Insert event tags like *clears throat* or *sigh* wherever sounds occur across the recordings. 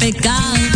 pecado,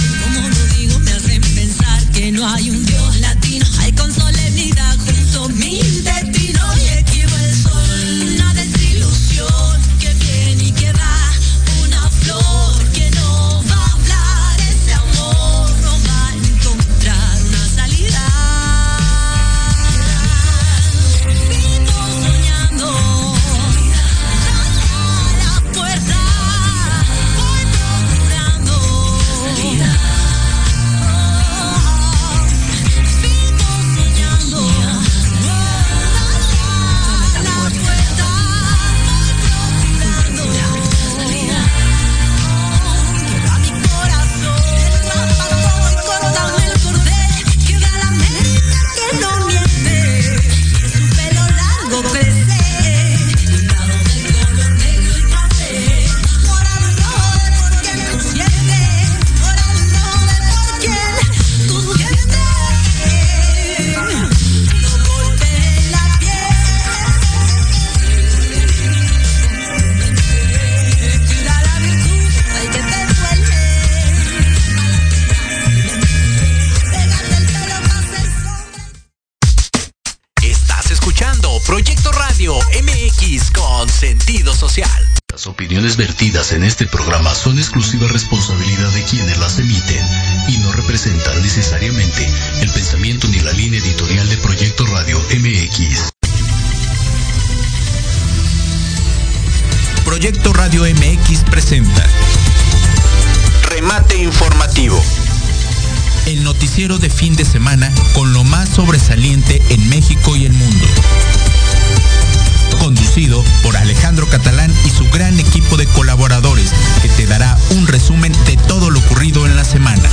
un resumen de todo lo ocurrido en la semana.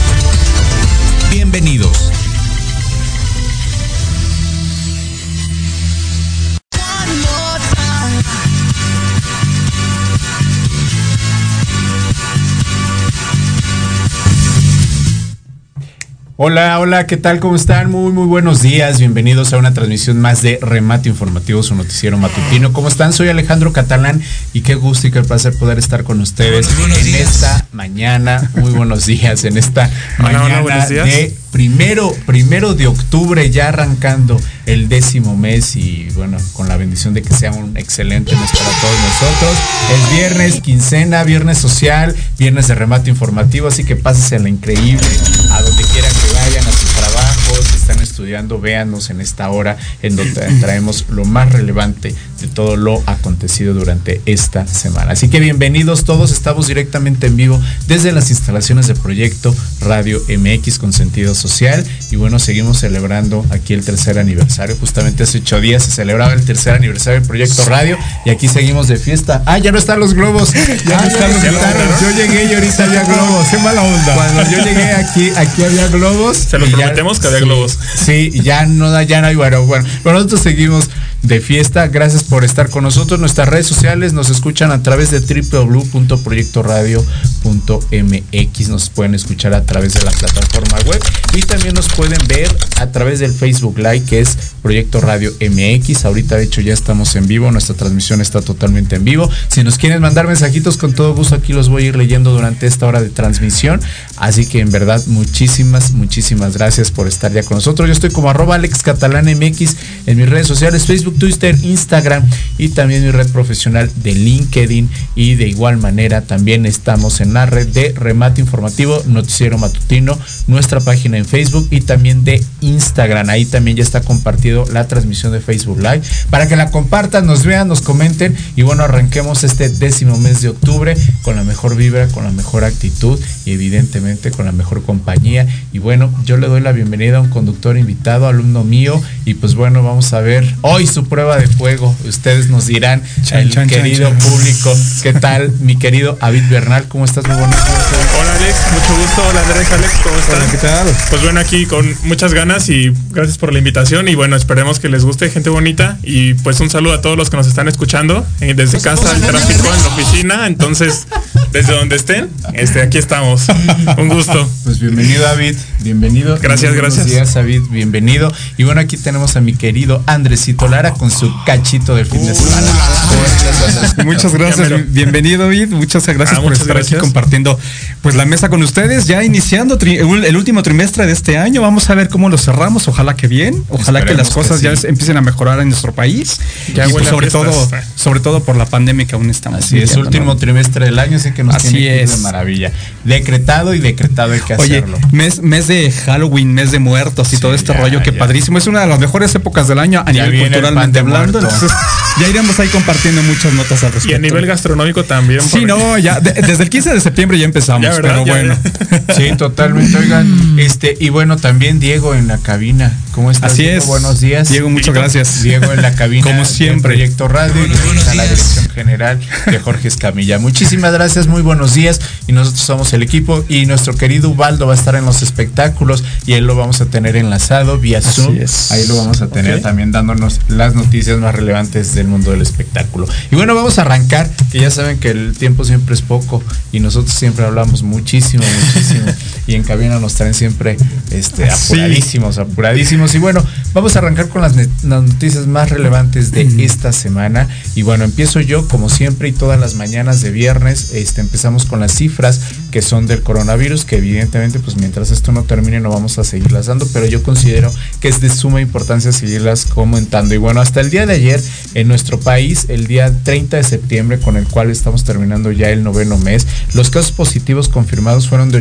Hola, hola, ¿qué tal? ¿Cómo están? Muy, muy buenos días. Bienvenidos a una transmisión más de Remate Informativo, su noticiero matutino. ¿Cómo están? Soy Alejandro Catalán y qué gusto y qué placer poder estar con ustedes en esta mañana. Muy buenos días, en esta Hola, mañana de primero, primero de octubre, ya arrancando el décimo mes y bueno, con la bendición de que sea un excelente mes para todos nosotros. El viernes, quincena, viernes social, viernes de remate informativo, así que la increíble a donde quieran que vayan, a sus trabajos, si están estudiando, véanos en esta hora en donde traemos lo más relevante de todo lo acontecido durante esta semana. Así que bienvenidos todos, estamos directamente en vivo desde las instalaciones de Proyecto Radio MX con sentido social y bueno, seguimos celebrando aquí el tercer aniversario. Justamente hace ocho días se celebraba el tercer aniversario del Proyecto Radio y aquí seguimos de fiesta. Ah, ya no están los globos, ya *laughs* Ah, no están los. ¿no? Yo llegué y ahorita había globos. Qué mala onda. Cuando yo llegué aquí, aquí había globos. Se los ya- prometemos que había sí, globos. Sí, ya no da, ya no hay, bueno, bueno, pero nosotros seguimos de fiesta. Gracias por estar con nosotros. Nuestras redes sociales nos escuchan a través de www.proyectoradio.mx. Nos pueden escuchar a través de la plataforma web y también nos pueden ver a través del Facebook Live que es Proyecto Radio MX. Ahorita de hecho ya estamos en vivo, nuestra transmisión está totalmente en vivo. Si nos quieren mandar mensajitos con todo gusto aquí los voy a ir leyendo durante esta hora de transmisión. Así que en verdad muchísimas, muchísimas gracias por estar ya con nosotros. Yo estoy como arroba Alex Catalán MX en mis redes sociales, Facebook, Twitter, Instagram y también mi red profesional de LinkedIn. Y de igual manera también estamos en la red de Remate Informativo, Noticiero Matutino, nuestra página en Facebook y también de Instagram. Ahí también ya está compartido la transmisión de Facebook Live para que la compartan, nos vean, nos comenten y bueno, arranquemos este décimo mes de octubre con la mejor vibra, con la mejor actitud y evidentemente con la mejor compañía. Y bueno, yo le doy la bienvenida a un conductor invitado, alumno mío y pues bueno, vamos a ver hoy su prueba de fuego. Ustedes nos dirán, el querido público, ¿qué tal? Mi querido David Bernal, ¿cómo estás? Muy bueno. Hola Alex, mucho gusto. Hola Andrés, Alex, ¿cómo estás? ¿qué tal? Pues bueno, aquí con muchas ganas y gracias por la invitación y bueno, esperemos que les guste, gente bonita y pues un saludo a todos los que nos están escuchando eh, desde casa, el tráfico, en la oficina, entonces desde donde estén, este, aquí estamos. Un gusto. Pues bienvenido David, bienvenido. Gracias, gracias. días David, bienvenido. Y bueno, aquí tenemos a mi querido Andresito Lara con su cachito del fin de semana. Muchas gracias, bienvenido David, muchas gracias ah, por estar aquí compartiendo pues la mesa con ustedes, ya iniciando el último trimestre de este año, vamos a ver cómo lo cerramos, ojalá que bien, ojalá que las cosas ya empiecen a mejorar en nuestro país, ya y pues sobre todo, sobre todo por la pandemia que aún estamos. Así es, último trimestre del año, así que nos Así tiene es. de maravilla. Decretado y decretado hay que Oye, hacerlo. Mes, mes de Halloween, mes de muertos y todo este rollo, que padrísimo. Es una de las mejores épocas del año a nivel culturalmente hablando. Entonces, *laughs* ya iremos ahí compartiendo muchas notas al respecto. Y a nivel gastronómico también. Sí, no, ya desde el 15 de septiembre ya empezamos, pero bueno. Sí, totalmente. Oigan, este, y bueno, también Diego en la cabina. ¿Cómo estás? Así es. Buenos días. Diego, muchas gracias. Diego en la *laughs* cabina. Como siempre. Proyecto Radio y la dirección general de Jorge Escamilla. Muchísimas gracias, muy buenos días. Y nosotros somos el equipo y nuestro querido Ubaldo va a estar en los espectáculos y él lo vamos a tener enlazado vía Zoom. Ahí lo vamos a tener también dándonos las noticias más relevantes del mundo del espectáculo. Y bueno, vamos a arrancar, que ya saben que el tiempo siempre es poco y nosotros siempre hablamos muchísimo, muchísimo. *laughs* y en cabina nos traen siempre este, apuradísimos, apuradísimos. Y bueno, vamos a arrancar con las, noticias más relevantes de esta semana. Y bueno, empiezo yo como siempre y todas las mañanas de viernes. Este, empezamos con las cifras que son del coronavirus, que evidentemente pues mientras esto no termine no vamos a seguirlas dando, pero yo considero que es de suma importancia seguirlas comentando. Y bueno, hasta el día de ayer en nuestro país, el día 30 de septiembre, con el cual estamos terminando ya el noveno mes, los casos positivos confirmados fueron de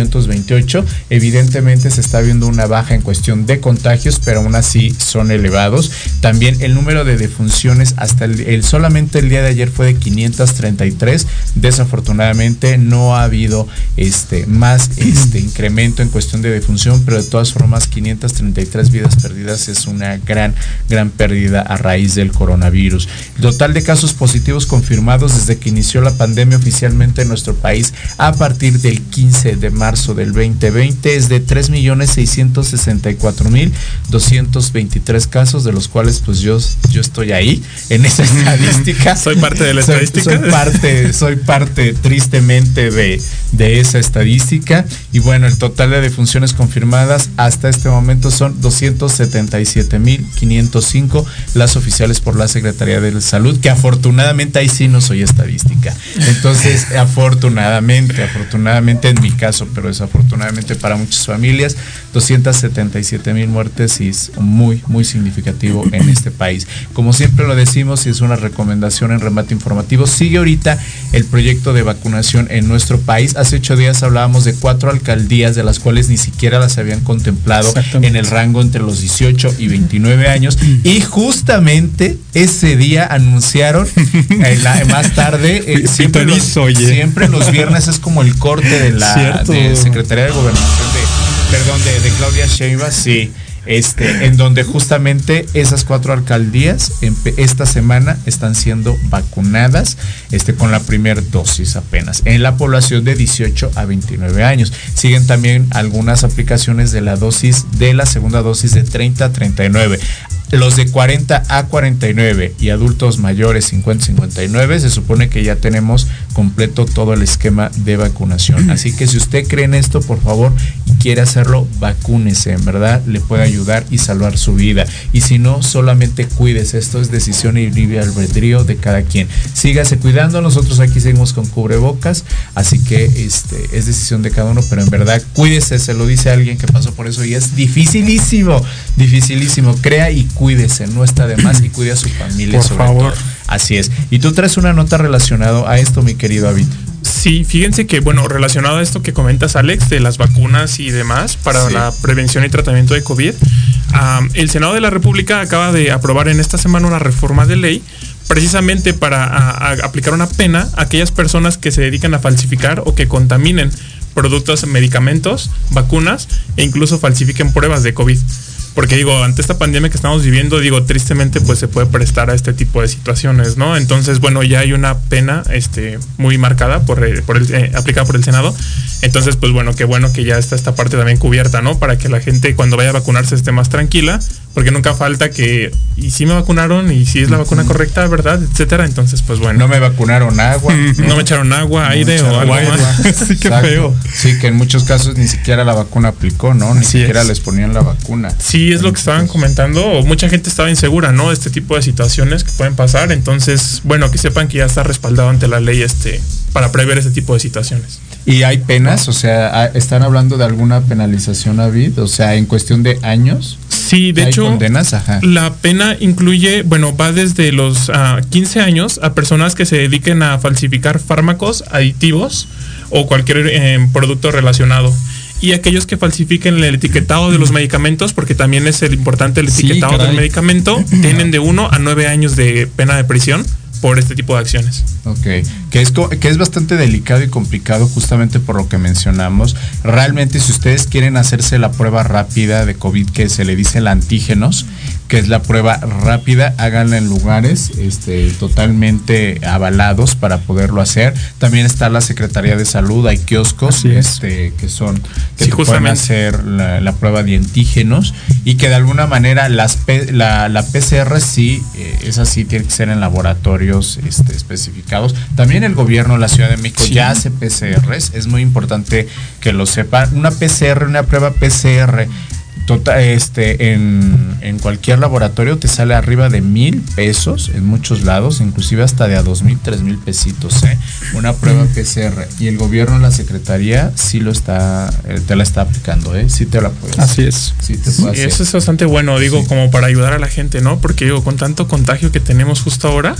8.828. Evidentemente se está viendo una baja en cuestión de contagios, pero aún así son elevados. También el número de defunciones hasta el, solamente el día de ayer fue de 533. Desafortunadamente no ha habido este más *clears throat* este incremento en cuestión de defunción, pero de todas formas 533 vidas perdidas es una gran gran pérdida a raíz del coronavirus. El total de casos positivos confirmados desde que inició la pandemia oficialmente en nuestro país a partir del 15 de marzo del 2020 es de 3.664.223 casos, de los cuales pues yo, yo estoy ahí en esa *laughs* estadística. soy parte de la estadística. Soy, parte, soy parte tristemente de, de esa estadística. Y bueno, el total de defunciones confirmadas hasta este momento son 277.505 las oficiales por la Secretaría de Salud, que afortunadamente ahí sí no soy estadística. Entonces, *laughs* afortunadamente, afortunadamente en mi caso, pero desafortunadamente para muchas familias, 277 mil muertes y es muy, muy significativo en este país. Como siempre lo decimos y es una recomendación en remate informativo, sigue ahorita el proyecto de vacunación en nuestro país. Hace ocho días hablábamos de cuatro alcaldías de las cuales ni siquiera las habían contemplado en el rango entre los 18 y 29 años. Y justamente ese día anunciaron, *laughs* eh, más tarde, eh, siempre, los, siempre los viernes es como el corte de la Secretaría de Gobernación de, perdón, de, Claudia Sheinbaum, sí este, en donde justamente esas cuatro alcaldías esta semana están siendo vacunadas este, con la primera dosis apenas, en la población de 18 a 29 años. Siguen también algunas aplicaciones de la dosis, de la segunda dosis de 30 a 39 los de 40 a 49 y adultos mayores 50-59, se supone que ya tenemos completo todo el esquema de vacunación. Así que si usted cree en esto, por favor, y quiere hacerlo, vacúnese, en verdad, le puede ayudar y salvar su vida. Y si no, solamente cuídese. Esto es decisión y libre albedrío de cada quien. Sígase cuidando, nosotros aquí seguimos con cubrebocas, así que este, es decisión de cada uno, pero en verdad, cuídese, se lo dice alguien que pasó por eso y es dificilísimo, dificilísimo. Crea y cuídese, no está de más y *clears throat* cuide a su familia. Por favor. Así es. Y tú traes una nota relacionada a esto, mi querido David. Sí, fíjense que, bueno, relacionado a esto que comentas, Alex, de las vacunas y demás para la prevención y tratamiento de COVID, el Senado de la República acaba de aprobar en esta semana una reforma de ley precisamente para aplicar una pena a aquellas personas que se dedican a falsificar o que contaminen productos, medicamentos, vacunas e incluso falsifiquen pruebas de COVID. Porque digo, ante esta pandemia que estamos viviendo, digo, tristemente pues se puede prestar a este tipo de situaciones, ¿no? Entonces, bueno, ya hay una pena este, muy marcada por, eh, por el, eh, aplicada por el Senado. Entonces, pues bueno, qué bueno que ya está esta parte también cubierta, ¿no? Para que la gente cuando vaya a vacunarse esté más tranquila porque nunca falta que, y si me vacunaron, y si es la vacuna correcta, ¿verdad? Etcétera. Entonces, pues bueno. No me vacunaron agua. *laughs* no, me echaron agua, aire o algo *laughs* sí, qué feo. Sí, que en muchos casos ni siquiera la vacuna aplicó, ¿no? Ni siquiera les ponían la vacuna. Sí, es lo que estaban comentando. Mucha gente estaba insegura, ¿no? Este tipo de situaciones que pueden pasar. Entonces, bueno, que sepan que ya está respaldado ante la ley este para prever ese tipo de situaciones. ¿Y hay penas? O sea, ¿están hablando de alguna penalización, David? O sea, en cuestión de años. Sí, de hecho, la pena incluye, bueno, va desde los 15 ah, años a personas que se dediquen a falsificar fármacos, aditivos o cualquier eh, producto relacionado y aquellos que falsifiquen el etiquetado de los medicamentos, porque también es el importante el etiquetado del medicamento, tienen de 1 a 9 años de pena de prisión por este tipo de acciones. Ok, que es, que es bastante delicado y complicado justamente por lo que mencionamos. Realmente si ustedes quieren hacerse la prueba rápida de COVID que se le dice el antígenos, que es la prueba rápida, háganla en lugares este, totalmente avalados para poderlo hacer. También está la Secretaría de Salud, hay kioscos este, que son que pueden hacer la, prueba de antígenos y que de alguna manera las la, la PCR sí, eh, es así, tiene que ser en laboratorios este, especificados. También el gobierno de la Ciudad de México ya hace PCRs, es muy importante que lo sepan. Una PCR, una prueba PCR Tota, este, en, cualquier laboratorio te sale arriba de mil pesos en muchos lados, inclusive hasta de a dos mil, tres mil pesitos, ¿eh? una prueba PCR. Y el gobierno, la secretaría, sí lo está, eh, te la está aplicando, ¿eh? Sí te la puedes. Así es. Sí te Eso es bastante bueno, digo, como para ayudar a la gente, ¿no? Porque digo, con tanto contagio que tenemos justo ahora,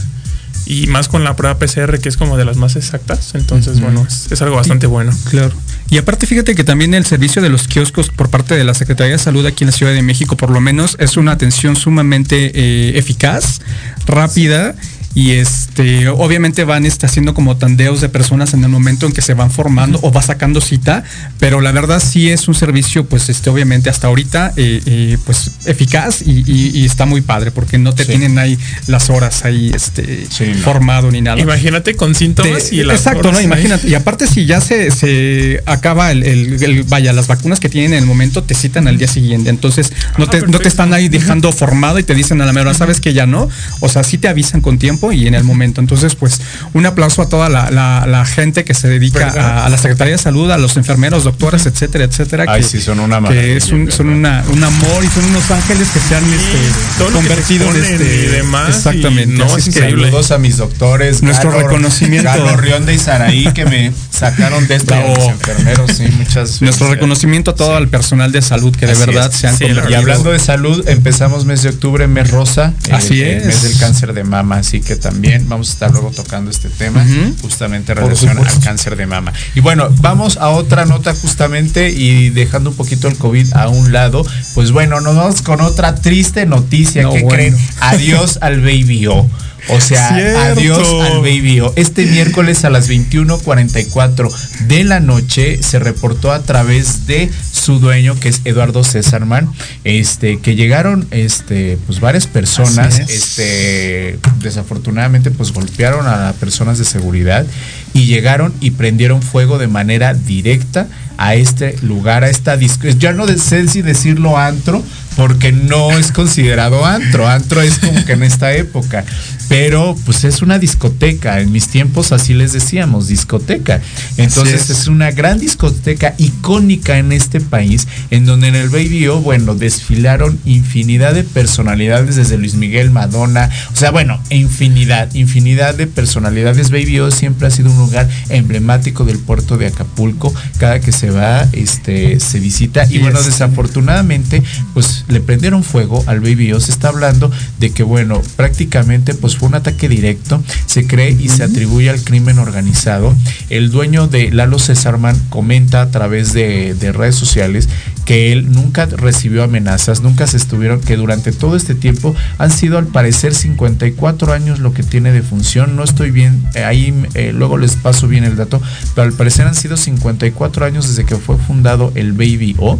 y más con la prueba PCR que es como de las más exactas. Entonces, bueno, es, algo bastante bueno. Claro. Y aparte, fíjate que también el servicio de los kioscos por parte de la Secretaría de Salud aquí en la Ciudad de México, por lo menos, es una atención sumamente eh, eficaz, rápida y este obviamente van este, haciendo como tandeos de personas en el momento en que se van formando o va sacando cita pero la verdad sí es un servicio pues este obviamente hasta ahorita eh, eh, pues eficaz y, está muy padre porque no te tienen ahí las horas ahí este formado ni nada. Imagínate con síntomas y exacto no imagínate y aparte si ya se, se acaba el, vaya las vacunas que tienen en el momento te citan al día siguiente. Entonces no te, no te están ahí dejando formado y te dicen a la mejor sabes que ya no. O sea sí te avisan con tiempo y en el momento. Entonces, pues un aplauso a toda la, gente que se dedica a, la Secretaría de Salud, a los enfermeros, doctores, etcétera, etcétera. que, son una que es un, son una, un amor y son unos ángeles que se han este, convertido en este. Y demás exactamente. no, es increíble. Saludos a mis doctores. Nuestro reconocimiento. Carlos Rionda y Saraí que me sacaron de esto. enfermeros, sí, muchas Nuestro reconocimiento a todo el personal de salud que de verdad se han convertido. Y hablando de salud, empezamos mes de octubre, mes rosa. Así es. mes del cáncer de mama, así que que también vamos a estar luego tocando este tema, justamente relacionado al cáncer de mama. Y bueno, vamos a otra nota justamente y dejando un poquito el COVID a un lado, pues bueno, nos vamos con otra triste noticia que creen. Adiós al Baby O. O sea, adiós al Baby O. Este miércoles a las 21:44 de la noche se reportó a través de su dueño, que es Eduardo Césarman, este, que llegaron este, pues varias personas, este, desafortunadamente, pues golpearon a personas de seguridad y llegaron y prendieron fuego de manera directa a este lugar, a esta disco. Ya no sé si decirlo antro, porque no es considerado antro. Antro es como que en esta época. Pero pues es una discoteca. En mis tiempos así les decíamos, discoteca. Entonces es. una gran discoteca icónica en este país, en donde en el Baby O, bueno, desfilaron infinidad de personalidades, desde Luis Miguel, Madonna, o sea, bueno, infinidad, infinidad de personalidades. Baby O siempre ha sido un lugar emblemático del puerto de Acapulco. Cada que se va, este, se visita. Y bueno, desafortunadamente, pues le prendieron fuego al Baby O. Se está hablando de que, bueno, prácticamente pues fue un ataque directo. Se cree y se atribuye al crimen organizado. El dueño de Lalo Cesarman comenta a través de, de redes sociales que él nunca recibió amenazas, nunca se estuvieron, que durante todo este tiempo han sido al parecer 54 años lo que tiene de función. No estoy bien, eh, ahí eh, luego les paso bien el dato, pero al parecer han sido 54 años desde que fue fundado el Baby O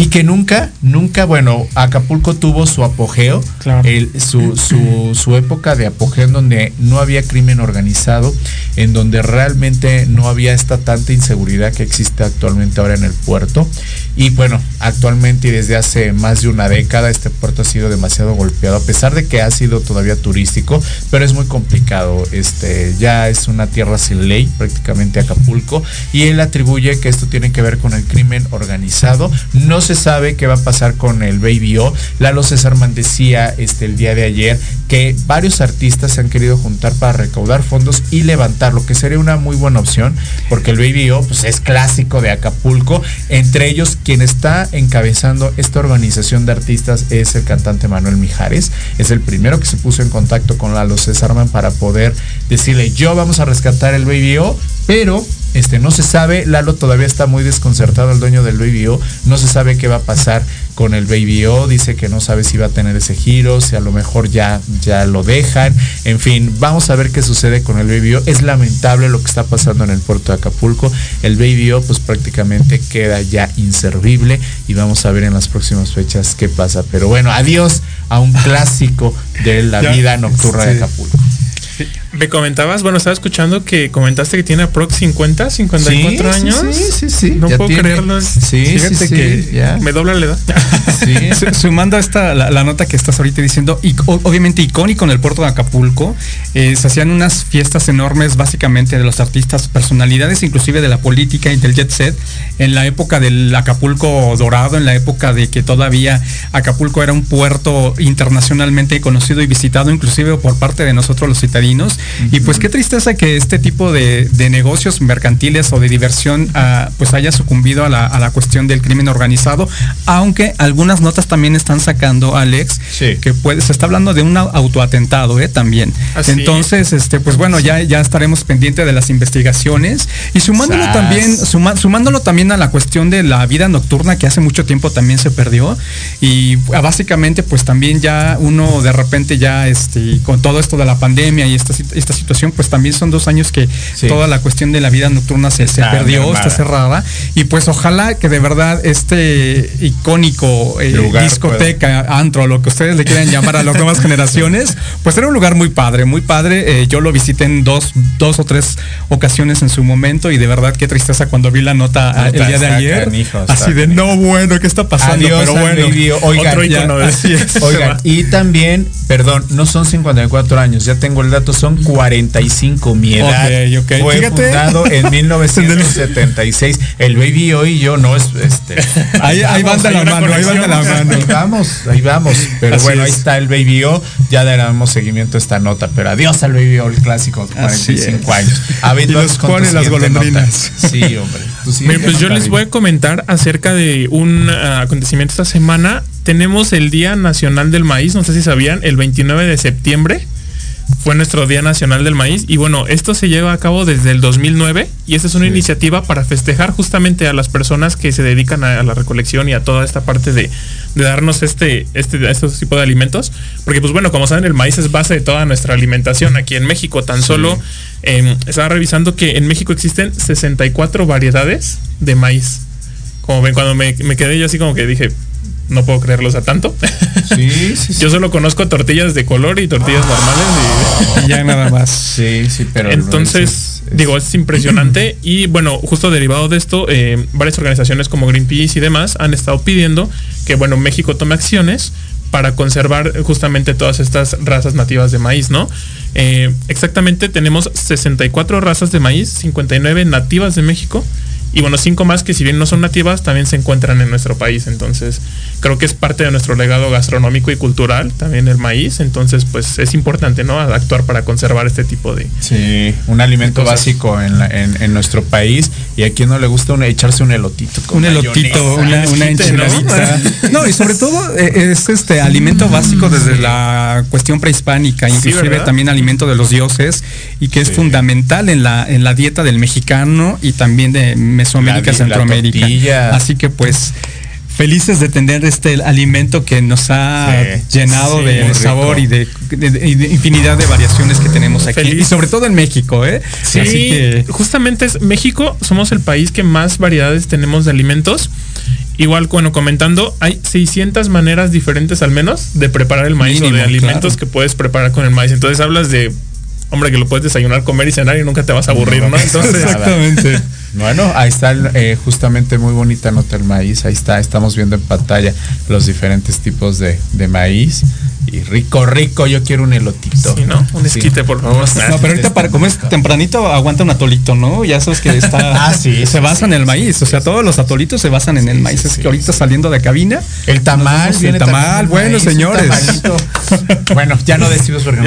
y que nunca, nunca, bueno, Acapulco tuvo su apogeo, su, su, su, época de apogeo en donde no había crimen organizado, en donde realmente no había esta tanta inseguridad que existe actualmente ahora en el puerto. Y bueno, actualmente y desde hace más de una década este puerto ha sido demasiado golpeado, a pesar de que ha sido todavía turístico, pero es muy complicado. Este, ya es una tierra sin ley, prácticamente Acapulco, y él atribuye que esto tiene que ver con el crimen organizado. No se sabe qué va a pasar con el Baby O. Lalo Césarman decía este, el día de ayer que varios artistas se han querido juntar para recaudar fondos y levantar, lo que sería una muy buena opción, porque el Baby O pues, es clásico de Acapulco. Entre ellos, quien está encabezando esta organización de artistas es el cantante Manuel Mijares. Es el primero que se puso en contacto con Lalo Césarman para poder decirle, yo vamos a rescatar el Baby O, pero este, no se sabe, Lalo todavía está muy desconcertado, el dueño del Baby O, no se sabe qué va a pasar con el Baby O, dice que no sabe si va a tener ese giro, si a lo mejor ya, ya lo dejan, en fin, vamos a ver qué sucede con el Baby O, es lamentable lo que está pasando en el puerto de Acapulco, el Baby O pues prácticamente queda ya inservible y vamos a ver en las próximas fechas qué pasa, pero bueno, adiós a un clásico de la vida nocturna de Acapulco. Me comentabas, bueno, estaba escuchando que comentaste que tiene aprox 50, 54 años. Sí, sí, sí. No puedo creerlo. Sí, Fíjate que me dobla la edad. *laughs* Sumando a esta, la, nota que estás ahorita diciendo, y, obviamente icónico en el puerto de Acapulco, eh, se hacían unas fiestas enormes básicamente de los artistas, personalidades inclusive de la política y del jet set, en la época del Acapulco dorado, en la época de que todavía Acapulco era un puerto internacionalmente conocido y visitado inclusive por parte de nosotros los citadinos y pues qué tristeza que este tipo de, negocios mercantiles o de diversión ah, pues haya sucumbido a la, cuestión del crimen organizado, aunque algunas notas también están sacando, Alex, que puede, se está hablando de un autoatentado ¿eh? también. Entonces, este, pues bueno, ya, ya estaremos pendientes de las investigaciones y sumándolo también, sumándolo también a la cuestión de la vida nocturna que hace mucho tiempo también se perdió y ah, básicamente pues también ya uno de repente ya este, con todo esto de la pandemia y esta esta situación, pues también son dos años que toda la cuestión de la vida nocturna se, perdió, está cerrada. Y pues ojalá que de verdad este icónico eh, discoteca, antro, lo que ustedes le quieran llamar a las nuevas *laughs* generaciones, pues era un lugar muy padre, muy padre. Eh, yo lo visité en dos, dos o tres ocasiones en su momento y de verdad qué tristeza cuando vi la nota ah, el día de ayer. así de no bueno, ¿qué está pasando? pero bueno, *laughs* oigan, y también, perdón, no son 54 años, ya tengo el dato, son 45, mi edad. Fue fundado en *laughs* 1976. El Baby hoy yo no es este. *laughs* Ahí, la mano, ahí de la mano. Ahí vamos, ahí vamos. Pero bueno, ahí está el Baby O. Ya daremos seguimiento a esta nota. Pero adiós al Baby O, el clásico, 45 años. A ver, y los pone las golondrinas. Sí, hombre. pues yo les voy a comentar acerca de un ah, acontecimiento esta semana. Tenemos el Día Nacional del Maíz, no sé si sabían, el 29 de septiembre fue nuestro Día Nacional del Maíz. Y bueno, esto se lleva a cabo desde el 2009 y esta es una iniciativa para festejar justamente a las personas que se dedican a, la recolección y a toda esta parte de, darnos este, este, este tipo de alimentos, porque pues bueno, como saben, el maíz es base de toda nuestra alimentación aquí en México, tan solo em, estaba revisando que en México existen 64 variedades de maíz. Como ven, cuando me, me quedé yo así como que dije, no puedo creerlos a tanto. *laughs* Sí, sí, Yo solo conozco tortillas de color y tortillas normales y... *laughs* ya nada más. Sí, sí, pero entonces Digo, es impresionante *clears throat* y bueno, justo derivado de esto, eh, varias organizaciones como Greenpeace y demás han estado pidiendo que bueno, México tome acciones para conservar justamente todas estas razas nativas de maíz, ¿no? Eh, exactamente tenemos 64 razas de maíz, 59 nativas de México y bueno, cinco más que si bien no son nativas, también se encuentran en nuestro país. Entonces, creo que es parte de nuestro legado gastronómico y cultural, también el maíz. Entonces, pues es importante, ¿no? Actuar para conservar este tipo de... Sí, un alimento básico en, en, nuestro país. Y a quien no le gusta echarse un elotito. un elotito, una, una enchiladita. *laughs* ¿no? y sobre todo eh, es este alimento básico desde la cuestión prehispánica, inclusive también alimento de los dioses y que es fundamental en la, en la dieta del mexicano y también de Mesoamérica, Centroamérica. Así que pues felices de tener este alimento que nos ha llenado de, sabor y de, infinidad de variaciones que tenemos aquí. Y sobre todo en México, ¿eh? Sí, Así que... justamente es México, somos el país que más variedades tenemos de alimentos. Igual, bueno, comentando, hay 600 maneras diferentes al menos de preparar el maíz o de alimentos que puedes preparar con el maíz. Entonces hablas de, hombre, que lo puedes desayunar, comer y cenar y nunca te vas a aburrir, ¿no? Entonces, exactamente. Bueno, ahí está eh, justamente muy bonita nota el maíz. Ahí está, estamos viendo en pantalla los diferentes tipos de, de maíz. Y rico, rico, yo quiero un elotito. Sí, ¿no? Un esquite, por favor. No, pero ahorita para comer tempranito aguanta un atolito, ¿no? Ya sabes que está. *laughs* ah, sí. Se basa en el maíz. O sea, todos los atolitos se basan en el maíz. es que ahorita saliendo de cabina. El tamal, el tamal, bueno, señores. *laughs* bueno, ya no decimos porque,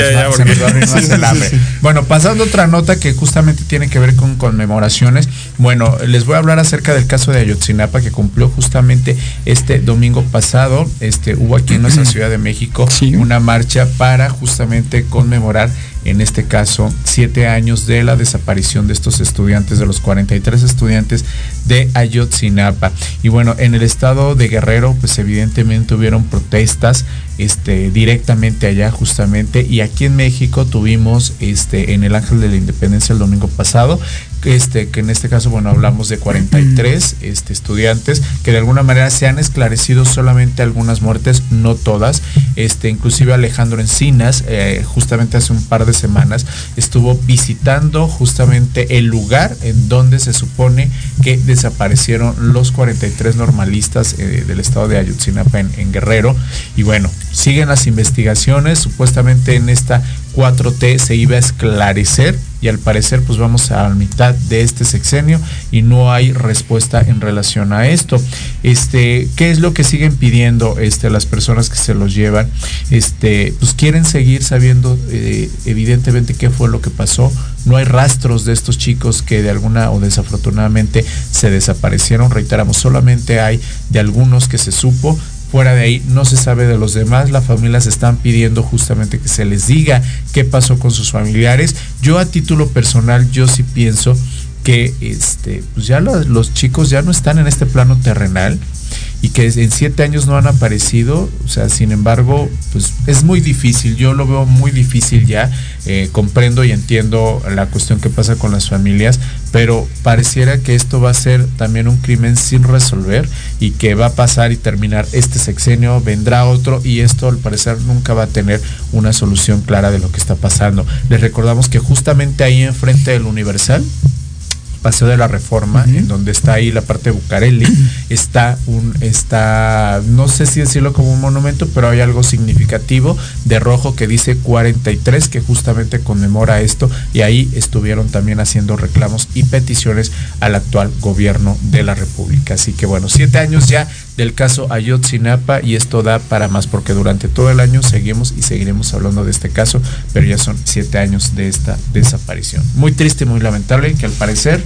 Bueno, pasando otra nota que justamente tiene que ver con conmemoraciones. Bueno, les voy a hablar acerca del caso de Ayotzinapa que cumplió justamente este domingo pasado. Este hubo aquí en nuestra *clears throat* Ciudad de México una marcha para justamente conmemorar en este caso, siete años de la desaparición de estos estudiantes, de los 43 estudiantes de Ayotzinapa. Y bueno, en el estado de Guerrero, pues evidentemente hubieron protestas este, directamente allá justamente. Y aquí en México tuvimos este, en el Ángel de la Independencia el domingo pasado, este, que en este caso, bueno, hablamos de 43 este, estudiantes que de alguna manera se han esclarecido solamente algunas muertes, no todas. Este, inclusive Alejandro Encinas, eh, justamente hace un par de semanas, estuvo visitando justamente el lugar en donde se supone que desaparecieron los 43 normalistas eh, del estado de Ayotzinapa en Guerrero. Y bueno, siguen las investigaciones, supuestamente en esta 4T se iba a esclarecer y al parecer pues vamos a la mitad de este sexenio y no hay respuesta en relación a esto. Este, ¿qué es lo que siguen pidiendo este, las personas que se los llevan? Este, pues quieren seguir sabiendo eh, evidentemente qué fue lo que pasó. No hay rastros de estos chicos que de alguna o desafortunadamente se desaparecieron. Reiteramos, solamente hay de algunos que se supo Fuera de ahí no se sabe de los demás, las familias están pidiendo justamente que se les diga qué pasó con sus familiares. Yo a título personal, yo sí pienso que este, pues ya los, los chicos ya no están en este plano terrenal y que en siete años no han aparecido, o sea, sin embargo, pues es muy difícil, yo lo veo muy difícil ya, eh, comprendo y entiendo la cuestión que pasa con las familias, pero pareciera que esto va a ser también un crimen sin resolver y que va a pasar y terminar este sexenio, vendrá otro y esto al parecer nunca va a tener una solución clara de lo que está pasando. Les recordamos que justamente ahí enfrente del Universal, Paseo de la Reforma, en donde está ahí la parte de Bucareli, *clears throat* está un, está, no sé si decirlo como un monumento, pero hay algo significativo de rojo que dice 43, que justamente conmemora esto, y ahí estuvieron también haciendo reclamos y peticiones al actual gobierno de la República. Así que bueno, siete años ya del caso Ayotzinapa y esto da para más porque durante todo el año seguimos y seguiremos hablando de este caso, pero ya son siete años de esta desaparición. Muy triste, muy lamentable que al parecer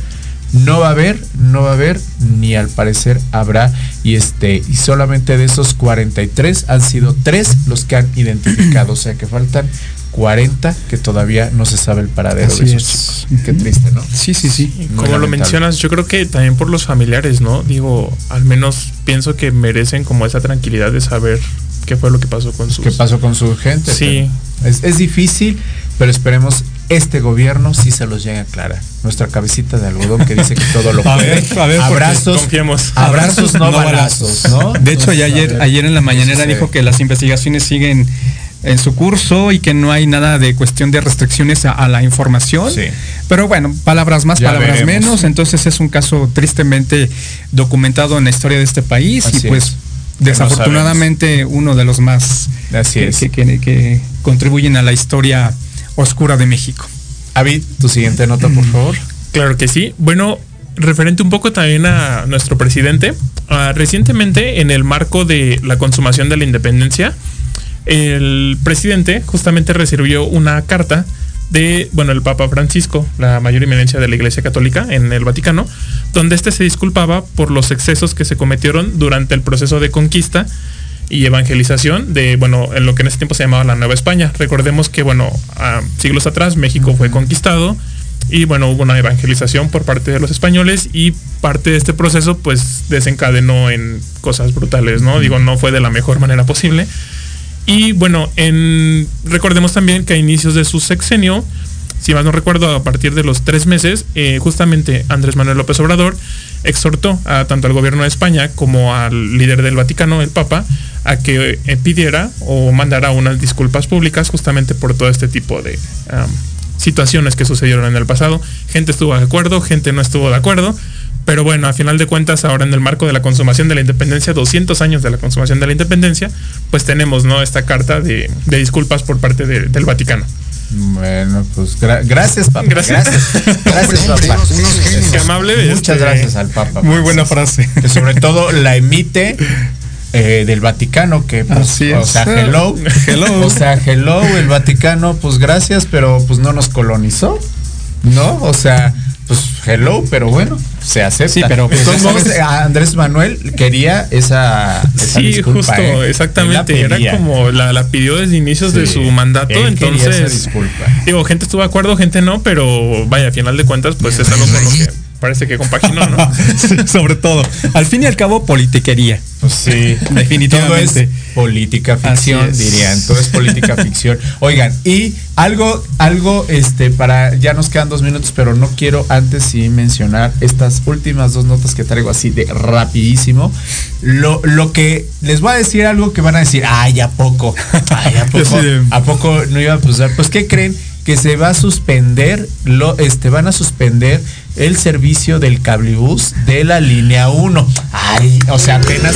no va a haber, no va a haber, ni al parecer habrá. Y este, y solamente de esos 43 han sido tres los que han identificado. O sea que faltan 40 que todavía no se sabe el paradero de esos chicos. Qué triste, ¿no? Sí, sí, sí. como lo mencionas, yo creo que también por los familiares, ¿no? Digo, al menos pienso que merecen como esa tranquilidad de saber qué fue lo que pasó con su ¿Qué pasó con su gente? Sí. Es, es difícil, pero esperemos este gobierno sí se los llegue a aclarar. Nuestra cabecita de algodón que dice que todo lo *laughs* puede. abrazos, confiemos. abrazos no, balazos, ¿no? De hecho, ayer, ayer en la mañanera dijo que las investigaciones siguen en su curso y que no hay nada de cuestión de restricciones a, la información. Pero bueno, palabras más, palabras menos. Entonces es un caso tristemente documentado en la historia de este país y pues desafortunadamente uno de los más que, que, contribuyen a la historia oscura de México. Avid, tu siguiente nota, por favor. Claro que sí. Bueno, referente un poco también a nuestro presidente, ah, recientemente en el marco de la consumación de la independencia, el presidente justamente recibió una carta de, bueno, el Papa Francisco, la mayor eminencia de la Iglesia Católica en el Vaticano, donde este se disculpaba por los excesos que se cometieron durante el proceso de conquista y evangelización de, bueno, en lo que en ese tiempo se llamaba la Nueva España. Recordemos que, bueno, siglos atrás México fue conquistado y, bueno, hubo una evangelización por parte de los españoles y parte de este proceso, pues, desencadenó en cosas brutales, ¿no? Digo, no fue de la mejor manera posible. Y bueno, en, recordemos también que a inicios de su sexenio, si más no recuerdo, a partir de los tres meses, eh, justamente Andrés Manuel López Obrador exhortó a tanto al gobierno de España como al líder del Vaticano, el Papa, a que eh, pidiera o mandara unas disculpas públicas justamente por todo este tipo de situaciones que sucedieron en el pasado. Gente estuvo de acuerdo, gente no estuvo de acuerdo, pero bueno, a final de cuentas, ahora en el marco de la consumación de la independencia, 200 años de la consumación de la independencia, pues tenemos ¿no? esta carta de, disculpas por parte del Vaticano. Bueno, pues gracias, papá. Gracias. Gracias, papá. Qué amable. Muchas este, gracias al Papa. Muy buena frase. Que sobre todo la emite eh, del Vaticano, que pues, o sea, hello, hello. O sea, hello, el Vaticano, pues gracias, pero pues no nos colonizó, ¿no? O sea, pues hello, pero bueno, se acepta. Sí, pero pues, Andrés Manuel quería esa, Sí, justo, ¿eh? exactamente. Era como la, pidió desde inicios de su mandato, entonces. Digo, gente estuvo de acuerdo, gente no, pero vaya, a final de cuentas, pues es algo con lo que parece que compaginó, ¿no? *laughs* sobre todo. Al fin y al cabo, politiquería. Pues sí, *laughs* definitivamente. Política ficción, dirían. Todo es política *laughs* ficción. Oigan, y algo, algo, este, para, ya nos quedan dos minutos, pero no quiero antes sí mencionar estas últimas dos notas que traigo así de rapidísimo. Lo, lo que les voy a decir algo que van a decir, ay, ¿a poco? Ay, ¿a *laughs* poco? ¿A poco no iba a pasar? Pues, ¿qué creen? Que se va a suspender, lo, este, van a suspender el servicio del cablebús de la línea 1. Ay, o sea, apenas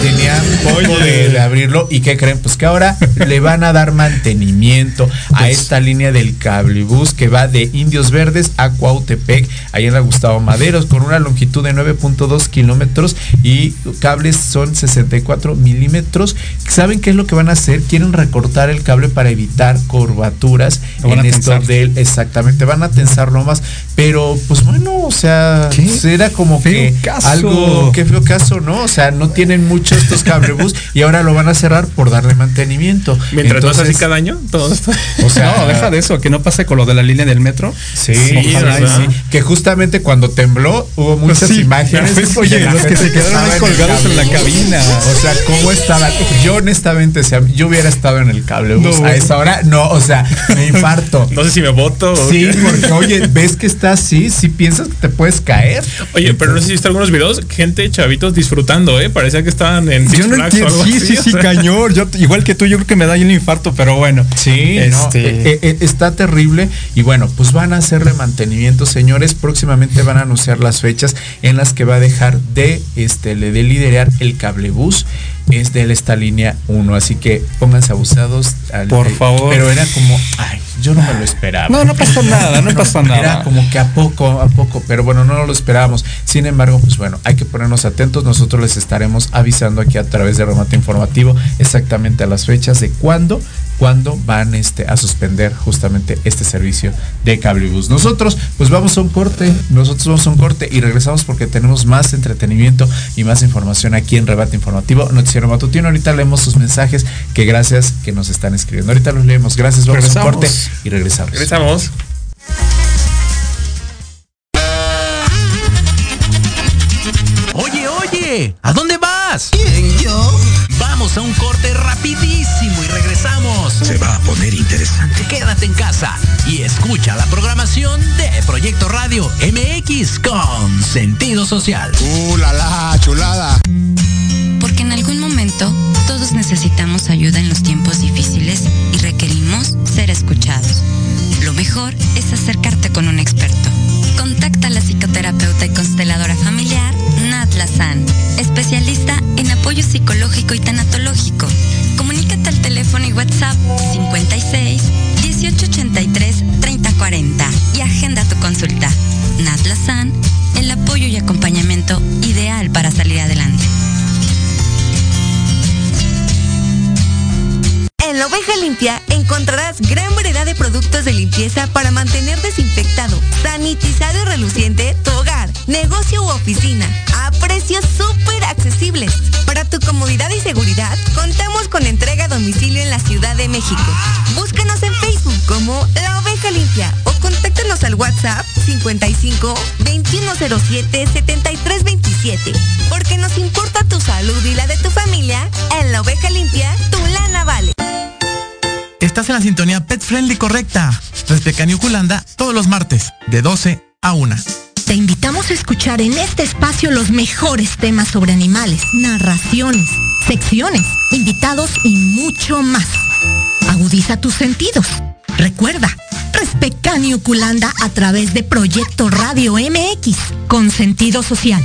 tenían poco de, abrirlo. ¿Y qué creen? Pues que ahora *laughs* le van a dar mantenimiento a pues esta línea del cablebús que va de Indios Verdes a Cuautepec, ahí en la Gustavo Maderos, con una longitud de 9.2 kilómetros y cables son 64 milímetros. ¿Saben qué es lo que van a hacer? Quieren recortar el cable para evitar curvaturas en esto del exactamente. Van a tensar más, pero pues bueno, sea, era como que algo, qué feo caso, ¿no? O sea, no tienen mucho estos cablebus y ahora lo van a cerrar por darle mantenimiento. Mientras no así cada año, todo esto. *laughs* O sea, no, deja de eso, que no pase con lo de la línea del metro. Sí, sí, Que justamente cuando tembló hubo muchas imágenes. Oye, los que se quedaron ahí colgados en la cabina. O sea, ¿cómo estaban? Yo honestamente, o sea, yo hubiera estado en el cablebus a esa hora, no, o sea, me *laughs* infarto. no sé si me voto. Sí, porque oye, ves que está así, sí piensas que te puedes caer. Oye, pero no sé si viste algunos videos, gente, chavitos disfrutando, ¿eh? Parecía que estaban en Six yo no Sí, sí, sí, cañón. Yo, igual que tú, yo creo que me da un infarto, pero bueno. Sí, este... Eh, eh, está terrible. Y bueno, pues van a hacerle mantenimiento, señores. Próximamente van a anunciar las fechas en las que va a dejar de, este, de liderar el cablebús es de esta línea 1, así que pónganse abusados. Por favor. Pero era como, ay, yo no me lo esperaba. No, no pasa nada, no, pasa nada. Era como que a poco, a poco, pero bueno, no lo esperábamos. Sin embargo, pues bueno, hay que ponernos atentos. Nosotros les estaremos avisando aquí a través de remate informativo exactamente a las fechas de cuándo cuándo van este, a suspender justamente este servicio de cablebus. Nosotros pues vamos a un corte, nosotros vamos a un corte y regresamos porque tenemos más entretenimiento y más información aquí en Rebate Informativo, Noticiero Matutino. Ahorita leemos sus mensajes que gracias que nos están escribiendo. Ahorita los leemos. Gracias, vamos a un corte y regresamos. Regresamos. ¿A dónde vas? ¿Quién, yo? Vamos a un corte rapidísimo y regresamos. Se va a poner interesante. Quédate en casa y escucha la programación de Proyecto Radio MX con sentido social. ¡Uh, la, la chulada! Porque en algún momento todos necesitamos ayuda en los tiempos difíciles y requerimos ser escuchados. Lo mejor es acercarte con un experto. Contacta a la psicoterapeuta y consteladora familiar Nat Lazan, especialista en apoyo psicológico y tanatológico. Comunícate al teléfono y WhatsApp 56 1883 3040 y agenda tu consulta. Nat Lazan, el apoyo y acompañamiento ideal para salir adelante. En la oveja limpia encontrarás gran variedad de productos de limpieza para mantener desinfectado, sanitizado y reluciente tu hogar, negocio u oficina, a precios súper accesibles. Para tu comodidad y seguridad, contamos con entrega a domicilio en la Ciudad de México. Búscanos en Facebook como La Oveja Limpia o contáctanos al WhatsApp 55 2107 7327. Porque nos importa tu salud y la de tu familia, en La Oveja Limpia, tu lana vale. Estás en la sintonía Pet Friendly correcta. Respecto Culanda todos los martes, de 12 a 1. Te invitamos a escuchar en este espacio los mejores temas sobre animales, narraciones, secciones, invitados y mucho más. Agudiza tus sentidos. Recuerda, Respeccanio Culanda a través de Proyecto Radio MX, con sentido social.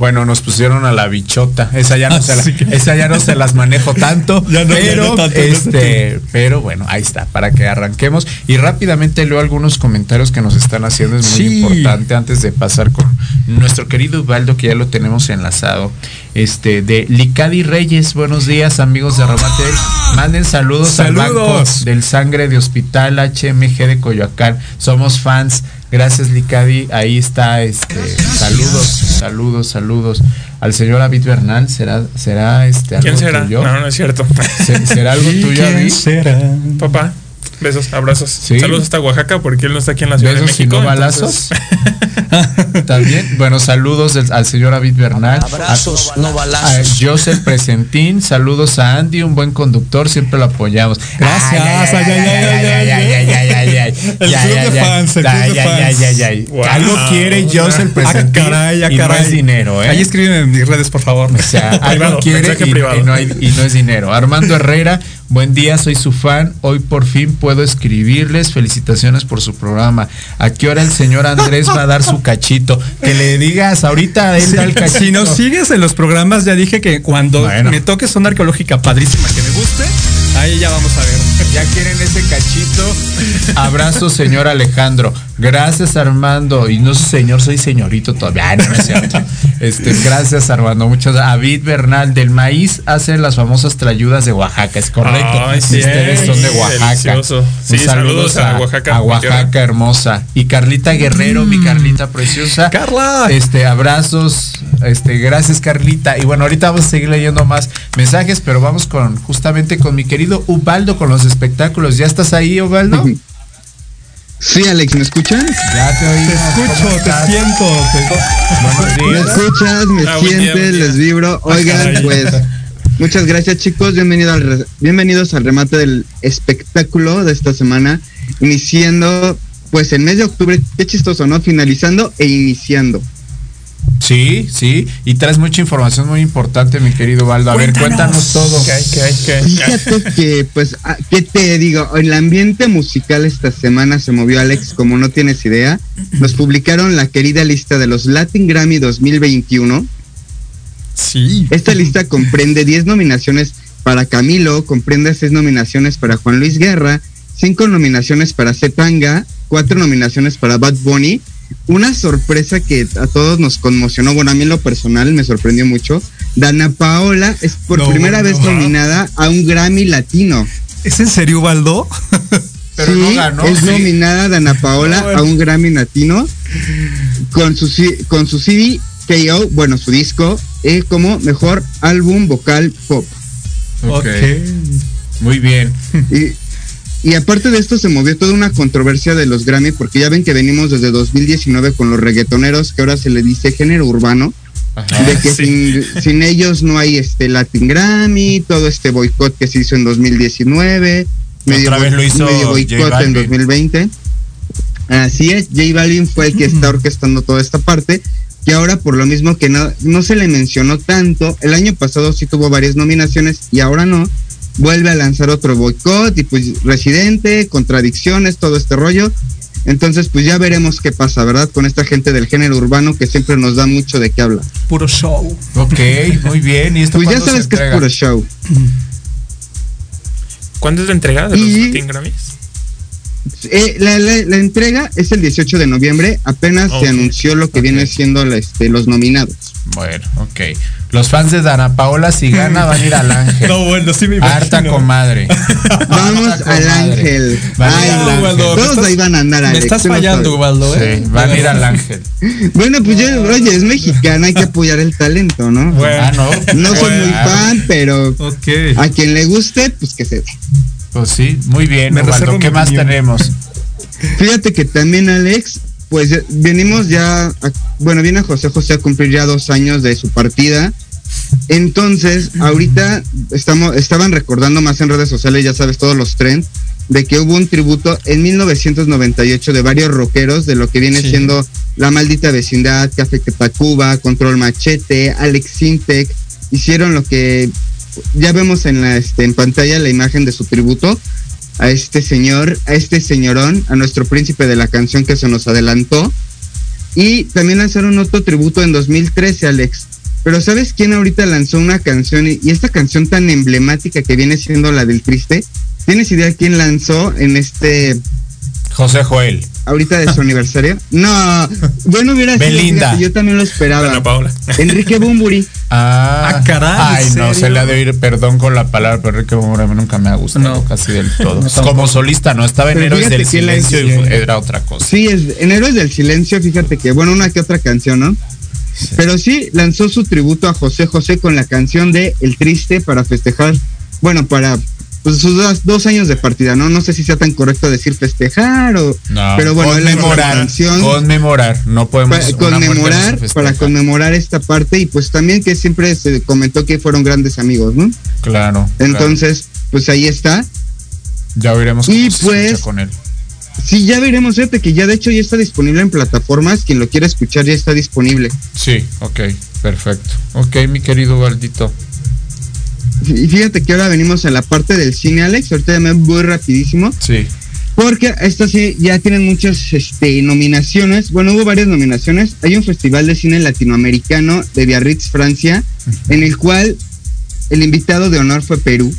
Bueno, nos pusieron a la bichota. Esa ya no, ah, se, esa ya no se las manejo tanto. *laughs* pero, este, pero bueno, ahí está, para que arranquemos. Y rápidamente leo algunos comentarios que nos están haciendo. Es muy importante antes de pasar con nuestro querido Ubaldo, que ya lo tenemos enlazado. Este, de Licadi Reyes, buenos días, amigos de Romate. Manden saludos, saludos. al banco del sangre de Hospital HMG de Coyoacán. Somos fans. Gracias, Licadi. Ahí está, este, saludos, saludos, saludos. Al señor David Bernal, ¿será, será este algo ¿Quién será? No, no es cierto. ¿Será algo tuyo, ¿Quién será? Papá. Besos, abrazos. Saludos hasta Oaxaca porque él no está aquí en la Ciudad de México. Y no balazos. También, bueno, saludos al señor David Bernal. Abrazos, no balazos. A Joseph Presentín, saludos a Andy, un buen conductor, siempre lo apoyamos. Gracias. El club de fans, el club de fans. Algo quiere Joseph Presentín y no es dinero, ¿eh? Ahí escríbeme en mis redes, por favor. O sea, algo quiere y, no hay, y no es dinero. Armando Herrera, Buen día, soy su fan. Hoy por fin puedo escribirles. Felicitaciones por su programa. ¿A qué hora el señor Andrés va a dar su cachito? Que le digas, ahorita él da el cachito. Si nos sigues en los programas, ya dije que cuando me toques una arqueológica padrísima que me guste, ahí ya vamos a ver. *laughs* Ya quieren ese cachito. Abrazo, señor Alejandro. Gracias, Armando. Y no soy señor, soy señorito todavía. no, es cierto. Este, gracias, Armando. Muchas David Bernal, del maíz hacen las famosas trayudas de Oaxaca, es correcto. ustedes son de Oaxaca. Sí, saludos, a, Oaxaca. A Oaxaca hermosa. Y Carlita Guerrero, mi mm. Carlita preciosa. Carla. Este, abrazos. Este, gracias, Carlita. Y bueno, ahorita vamos a seguir leyendo más mensajes, pero vamos con justamente con mi querido Ubaldo con los espectáculos. ¿Ya estás ahí, Ubaldo? *laughs* Sí, Alex, ¿me escuchan? Ya te oí. Te escucho, te siento. ¿Me escuchas? ¿Me ah, sientes? Les vibro. Oigan, pues, muchas gracias, chicos. Bienvenido al bienvenidos al remate del espectáculo de esta semana. Iniciando, pues, el mes de octubre. Qué chistoso, ¿no? Finalizando e iniciando. Sí, sí, y traes mucha información muy importante, mi querido Valdo. A ver, cuéntanos todo. ¿Qué hay, qué hay, qué Fíjate que, pues, ah, ¿qué te digo? El ambiente musical esta semana se movió, Alex, como no tienes idea. Nos publicaron la querida lista de los Latin Grammy 2021. Sí. Esta lista comprende 10 nominaciones para Camilo, comprende 6 nominaciones para Juan Luis Guerra, 5 nominaciones para Zetanga, 4 nominaciones para Bad Bunny una sorpresa que a todos nos conmocionó, bueno, a mí en lo personal me sorprendió mucho. Dana Paola es por primera vez nominada a un Grammy Latino. ¿Es en serio, Baldo? *laughs* pero sí, no ganó. es sí. nominada Dana Paola a un Grammy Latino con su, C- con su CD KO, bueno, su disco, eh, como mejor álbum vocal pop. Ok. Muy bien. Y, y aparte de esto se movió toda una controversia de los Grammy porque ya ven que venimos desde 2019 con los reggaetoneros que ahora se le dice género urbano. de que sin, sin ellos no hay este Latin Grammy, todo este boicot que se hizo en 2019, medio, Otra vez lo hizo medio boicot en Balvin. 2020. Así es, J Balvin fue el que está orquestando toda esta parte, que ahora por lo mismo que no, no se le mencionó tanto, el año pasado sí tuvo varias nominaciones y ahora no, vuelve a lanzar otro boicot y pues Residente, contradicciones, todo este rollo. Entonces pues ya veremos qué pasa, ¿verdad? Con esta gente del género urbano que siempre nos da mucho de qué hablar. Puro show. Ok, muy bien. ¿Y esto Pues ya sabes que es puro show. ¿Cuándo es la entrega de los Latin Grammys? Eh, la, la- la entrega es el 18 de noviembre, apenas se anunció lo que viene siendo la, este, los nominados. Bueno, ok. Los fans de Dana Paola, si gana, van a ir al ángel. *laughs* No, bueno, sí me Harta imagino. comadre. *laughs* Vamos Harta al ángel. Van Ay, al ángel. Ubaldo, me Todos estás- ahí van a andar, Me Alex, estás tú no fallando. Ubaldo, ¿eh? Sí, van a ir al ángel. Bueno, pues yo, oye, es mexicana, hay que apoyar el talento, ¿no? Bueno. Ah, no. No soy muy fan, pero a quien le guste, pues que se dé. Pues sí, muy bien, Me Ubaldo. reservo ¿Qué más opinión. tenemos? *laughs* Fíjate que también, Alex, pues ya- venimos ya, a- bueno, viene José José a cumplir ya dos años de su partida. Entonces, ahorita estamos, estaban recordando más en redes sociales, ya sabes, todos los trends, de que hubo un tributo en 1998 de varios rockeros de lo que viene Sí. siendo La Maldita Vecindad, Café Tacuba, Control Machete, Alex Sintec, hicieron lo que ya vemos en la este, en pantalla la imagen de su tributo a este señor, a este señorón, a nuestro príncipe de la canción que se nos adelantó. Y también lanzaron otro tributo en 2013, Alex. Pero ¿sabes quién ahorita lanzó una canción? Y esta canción tan emblemática que viene siendo la del triste. ¿Tienes idea quién lanzó en este, José Joel. Ahorita de su aniversario? No, bueno, hubiera sido, Belinda. fíjate, yo también lo esperaba. Paola. Enrique Bumburi. *laughs* Ah, Ah, caray, Ay, ¿en no, serio? se le ha de oír perdón con la palabra, pero Enrique Moura a mí nunca me ha gustado No. casi del todo. *laughs* No. Como solista, no, estaba en Pero Héroes del Silencio y fue- era otra cosa. Sí, es, en Héroes del Silencio, fíjate que, bueno, una que otra canción, ¿no? Pero sí, lanzó su tributo a José José con la canción de El Triste para festejar, bueno, para pues, sus dos, dos años de partida, ¿no? No sé si sea tan correcto decir festejar o... No, pero bueno, lanzó la conmemorar, canción conmemorar, no podemos para conmemorar, para conmemorar esta parte y pues también que siempre se comentó que fueron grandes amigos, ¿no? Claro. Entonces, pues ahí está. claro. ya veremos cómo y se pues- con él. Sí, ya veremos, fíjate que ya de hecho ya está disponible en plataformas, quien lo quiera escuchar ya está disponible. Sí, ok, perfecto. Ok, mi querido Valdito. Y fíjate que ahora venimos a la parte del cine, Alex. Ahorita ya me voy rapidísimo. Sí. Porque estas sí ya tienen muchas este, nominaciones. Bueno, hubo varias nominaciones. Hay un festival de cine latinoamericano de Biarritz, Francia, en el cual el invitado de honor fue Perú.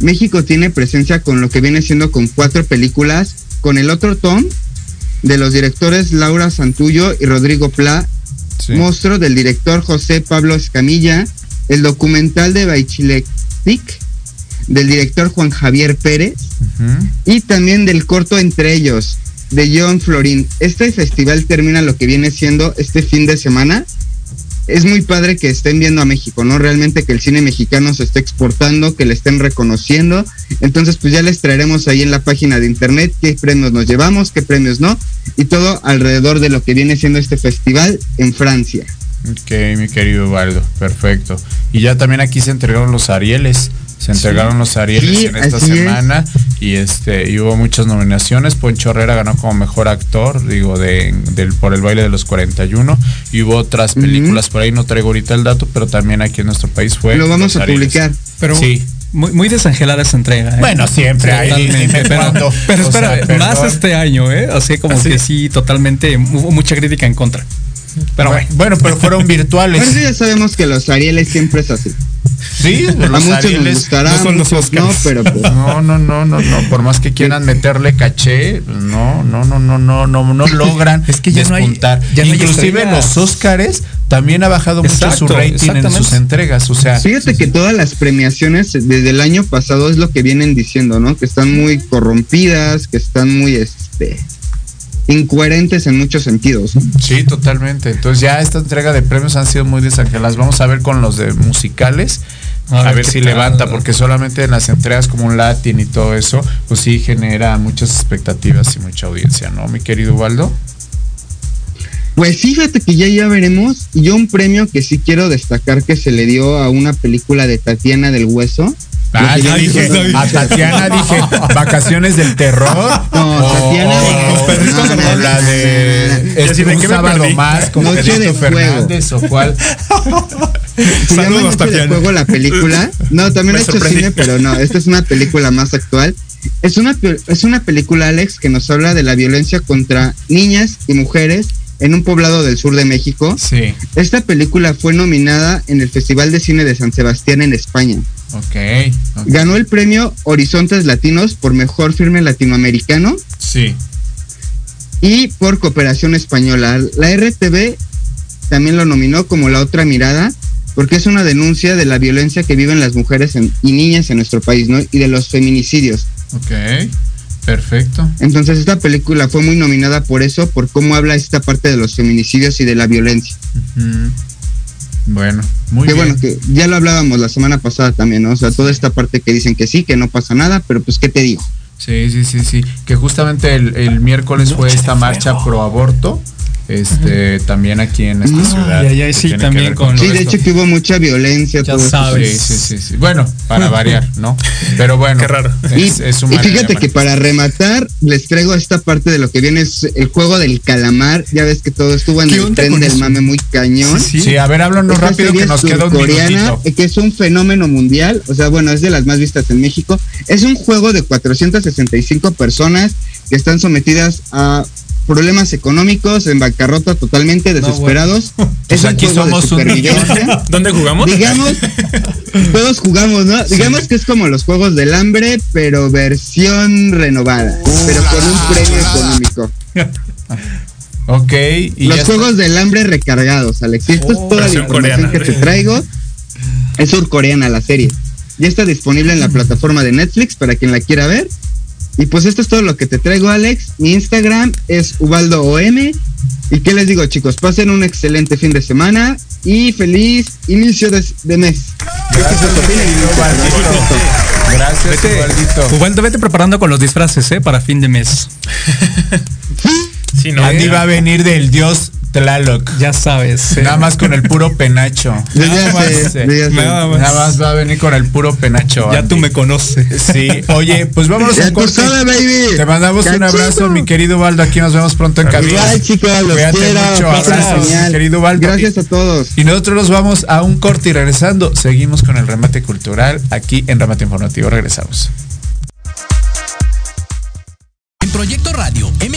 México tiene presencia con lo que viene siendo con cuatro películas, con el otro Tom, de los directores Laura Santullo y Rodrigo Pla, sí. Monstruo del director José Pablo Escamilla, el documental de Baichiletic del director Juan Javier Pérez y también del corto Entre ellos de John Florín. Este festival termina lo que viene siendo este fin de semana. Es muy padre que estén viendo a México, ¿no? Realmente que el cine mexicano se esté exportando, que le estén reconociendo. Entonces, pues ya les traeremos ahí en la página de internet qué premios nos llevamos, qué premios no, y todo alrededor de lo que viene siendo este festival en Francia. Ok, mi querido Valdo, perfecto. Y ya también aquí se entregaron los Arieles. Se entregaron los Arieles Sí, en esta es. semana y este y hubo muchas nominaciones. Poncho Herrera ganó como mejor actor, digo, de, del por el baile de los 41 y hubo otras películas por ahí, no traigo ahorita el dato, pero también aquí en nuestro país fue. Lo vamos Los a Arieles. publicar. Pero Sí. muy, muy desangelada esa entrega. ¿eh? Bueno, siempre hay, Totalmente, dime pero, pero O espera, sea, más este año, ¿eh? Así como Así. que sí, totalmente, hubo mucha crítica en contra. Pero bueno, Bueno, pero fueron virtuales. Pero sí ya sabemos que los Arieles siempre es así. Sí, a muchos nos gustará, no son los muchos no, pero pues, no, no, no, no, no, por más que quieran meterle caché, no, no, no, no, no, no, no *laughs* logran es que ya despuntar. No hay, ya no Inclusive hay los Óscares también ha bajado mucho su rating en sus entregas, o sea. Fíjate que todas las premiaciones desde el año pasado es lo que vienen diciendo, ¿no? Que están muy corrompidas, que están muy este incoherentes en muchos sentidos. Sí, totalmente. Entonces ya esta entrega de premios han sido muy desangeladas. Vamos a ver con los de musicales. A, ver, si levanta, porque solamente en las entregas como un Latin y todo eso, pues sí genera muchas expectativas y mucha audiencia, ¿no, mi querido Waldo? Pues fíjate que ya ya veremos. Yo un premio que sí quiero destacar que se le dio a una película de Tatiana del Hueso, Ah, yo dije, a Tatiana dije, vacaciones del terror. No, Tatiana no, no, la de este, un sábado más con Noche de Fernández o cuál. *laughs* Llama Noche de Fuego la película. No, también he hecho cine, pero no, esta es una película más actual. Es una, es una película, Alex, que nos habla de la violencia contra niñas y mujeres en un poblado del sur de México. Sí. Esta película fue nominada en el Festival de Cine de San Sebastián en España. Okay, ok. Ganó el premio Horizontes Latinos por mejor filme latinoamericano. Sí. Y por cooperación española. La RTV también lo nominó como La Otra Mirada, porque es una denuncia de la violencia que viven las mujeres y niñas en nuestro país, ¿no? Y de los feminicidios. Ok. Perfecto. Entonces esta película fue muy nominada por eso, por cómo habla esta parte de los feminicidios y de la violencia. Bueno, muy que bien. bueno, que ya lo hablábamos la semana pasada también, ¿no? O sea, toda esta parte que dicen que sí, que no pasa nada, pero pues, ¿qué te digo? Sí, sí, sí, sí. Que justamente el, el miércoles fue esta marcha pro aborto este también aquí en esta ciudad. Y allá sí también con, Sí, de hecho que hubo mucha violencia. Ya sabes. Sí, sí, sí, Bueno, para variar, ¿no? Pero bueno. Qué raro. Es, y, es y fíjate que para rematar, les traigo esta parte de lo que viene es el juego del calamar. Ya ves que todo estuvo en el tren del mame muy cañón. Sí, sí. a ver, háblanos Esta rápido que nos queda un coreana, que es un fenómeno mundial. O sea, bueno, es de las más vistas en México. Es un juego de 465 personas que están sometidas a problemas económicos, en bancarrota totalmente, desesperados. No, *laughs* bueno. es pues aquí somos un *laughs* ¿Dónde jugamos? Digamos, *laughs* todos jugamos, ¿no? Sí. Digamos que es como los juegos del hambre, pero versión renovada, pero con un premio económico. ok. Y los juegos está. del hambre recargados, Alex. Y esto oh, es toda la información coreana. que te traigo. Es surcoreana la serie. Ya está disponible en la plataforma de Netflix para quien la quiera ver. Y pues esto es todo lo que te traigo, Alex. Mi Instagram es UbaldoOM. ¿Y qué les digo, chicos? Pasen un excelente fin de semana y feliz inicio de, de mes. Gracias, Gracias, vete, Ubaldito. Ubaldo, vete preparando con los disfraces, ¿eh? Para fin de mes. *laughs* sí, no, Andy va a venir del dios Tlaloc. Ya sabes. Eh. Nada más con el puro penacho. *laughs* Nada más, eh, nada, más. nada más va a venir con el puro penacho. Ya Andy. tú me conoces. Sí. Oye, pues vámonos a corte. Te mandamos un abrazo, mi querido Baldo. Aquí nos vemos pronto en cabina. Igual, chicos, los Cuídate quiero. mucho. Abrazos, mi querido Baldo. Gracias a todos. Y nosotros nos vamos a un corte y regresando, seguimos con el remate cultural aquí en Remate Informativo. Regresamos. Proyecto Radio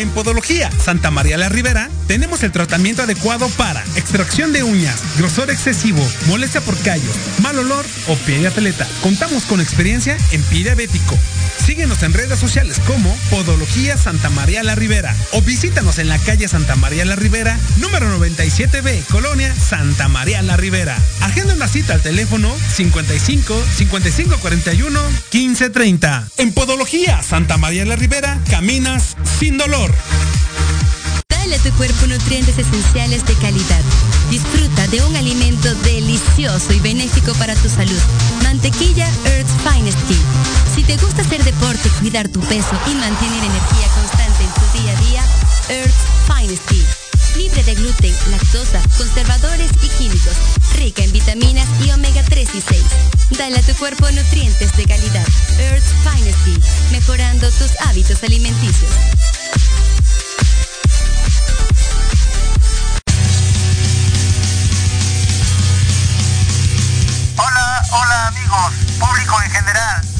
En Podología Santa María la Ribera tenemos el tratamiento adecuado para extracción de uñas, grosor excesivo, molestia por callos, mal olor o pie de atleta. Contamos con experiencia en pie diabético. Síguenos en redes sociales como Podología Santa María la Ribera o visítanos en la calle Santa María la Ribera, número 97B, Colonia Santa María la Ribera. Agenda una cita al teléfono 55 55 41 15 30. En Podología Santa María la Ribera caminas sin dolor. Dale a tu cuerpo nutrientes esenciales de calidad. Disfruta de un alimento delicioso y benéfico para tu salud. Mantequilla Earth's Finest Tea. Si te gusta hacer deporte, cuidar tu peso y mantener energía constante en tu día a día, Earth's Finest Tea libre de gluten, lactosa, conservadores y químicos, rica en vitaminas y omega 3 y 6. Dale a tu cuerpo nutrientes de calidad. Earth's Finest mejorando tus hábitos alimenticios. Hola, hola amigos, público en general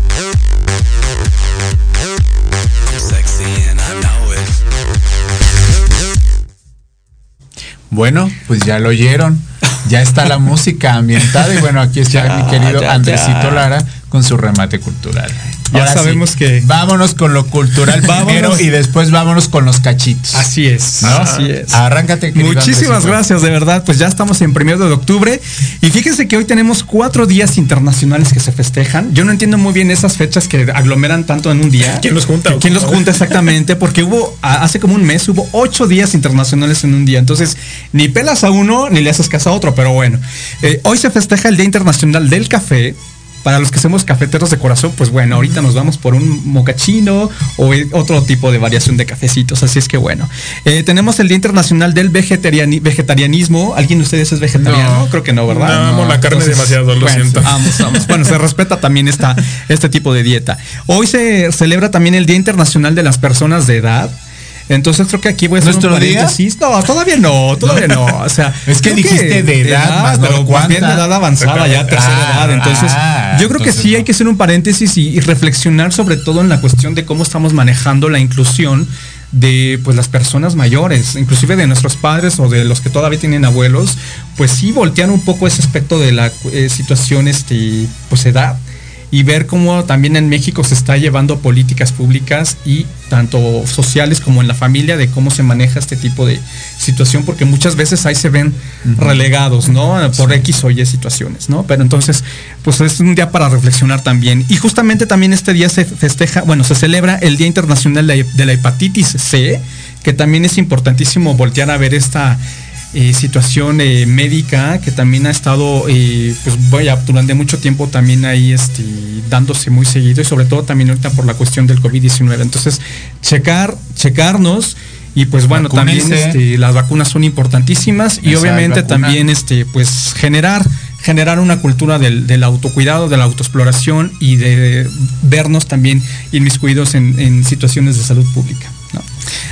Bueno, pues ya lo oyeron. Ya está la música ambientada y bueno, aquí está *laughs* mi querido Andresito Lara con su remate cultural. Ya sabemos que. Vámonos con lo cultural primero y después vámonos con los cachitos. Así es. Así es. Arráncate. Muchísimas gracias, de verdad. Pues ya estamos en primero de octubre. Y fíjense que hoy tenemos cuatro días internacionales que se festejan. Yo no entiendo muy bien esas fechas que aglomeran tanto en un día. ¿Quién los junta? ¿Quién los junta exactamente? Porque hubo, hace como un mes, hubo ocho días internacionales en un día. Entonces, ni pelas a uno, ni le haces caso a otro. Pero bueno, eh, hoy se festeja el Día Internacional del Café para los que somos cafeteros de corazón, pues bueno, ahorita nos vamos por un mocachino o otro tipo de variación de cafecitos. Así es que bueno. Eh, tenemos el Día Internacional del Vegetarianismo. ¿Alguien de ustedes es vegetariano? Creo que no, ¿verdad? No, amo la carne demasiado, lo siento. Vamos, vamos. Bueno, se respeta también esta, este tipo de dieta. Hoy se celebra también el Día Internacional de las Personas de Edad. Entonces creo que aquí voy a hacer un día? No, todavía no, todavía no. O sea, *laughs* es que dijiste de edad, pero bien de edad avanzada, ya tercera ah, edad. Entonces, ah, yo creo que sí hay que hacer un paréntesis y, reflexionar sobre todo en la cuestión de cómo estamos manejando la inclusión de pues las personas mayores, inclusive de nuestros padres o de los que todavía tienen abuelos, pues sí voltean un poco ese aspecto de la eh, situación este pues edad y ver cómo también en México se está llevando políticas públicas y tanto sociales como en la familia de cómo se maneja este tipo de situación, porque muchas veces ahí se ven relegados, ¿no? Por X o Y situaciones, ¿no? Pero entonces, pues es un día para reflexionar también. Y justamente también este día se festeja, bueno, se celebra el Día Internacional de la Hepatitis C, que también es importantísimo voltear a ver esta eh, situación eh, médica que también ha estado, eh, pues vaya, durante mucho tiempo también ahí este, dándose muy seguido y sobre todo también ahorita por la cuestión del COVID-19. Entonces, checar, checarnos y pues bueno, también este, las vacunas son importantísimas y obviamente también este, pues generar generar una cultura del, autocuidado, de la autoexploración y de vernos también inmiscuidos en, en situaciones de salud pública.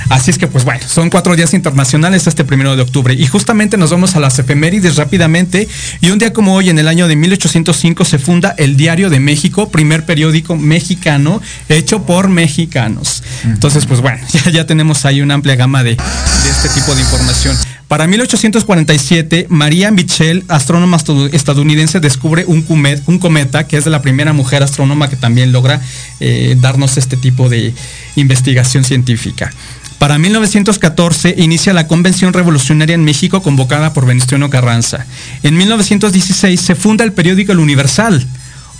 Así es que pues bueno, son cuatro días internacionales este primero de octubre y justamente nos vamos a las efemérides rápidamente y un día como hoy en el año de 1805 se funda el Diario de México, primer periódico mexicano hecho por mexicanos. Entonces pues bueno, *laughs* ya, tenemos ahí una amplia gama de, de este tipo de información. Para 1847, María Mitchell, astrónoma estadounidense, descubre un, cometa, que es la primera mujer astrónoma que también logra eh, darnos este tipo de investigación científica. Para 1914 inicia la Convención Revolucionaria en México convocada por Venustiano Carranza. En 1916 se funda el periódico El Universal,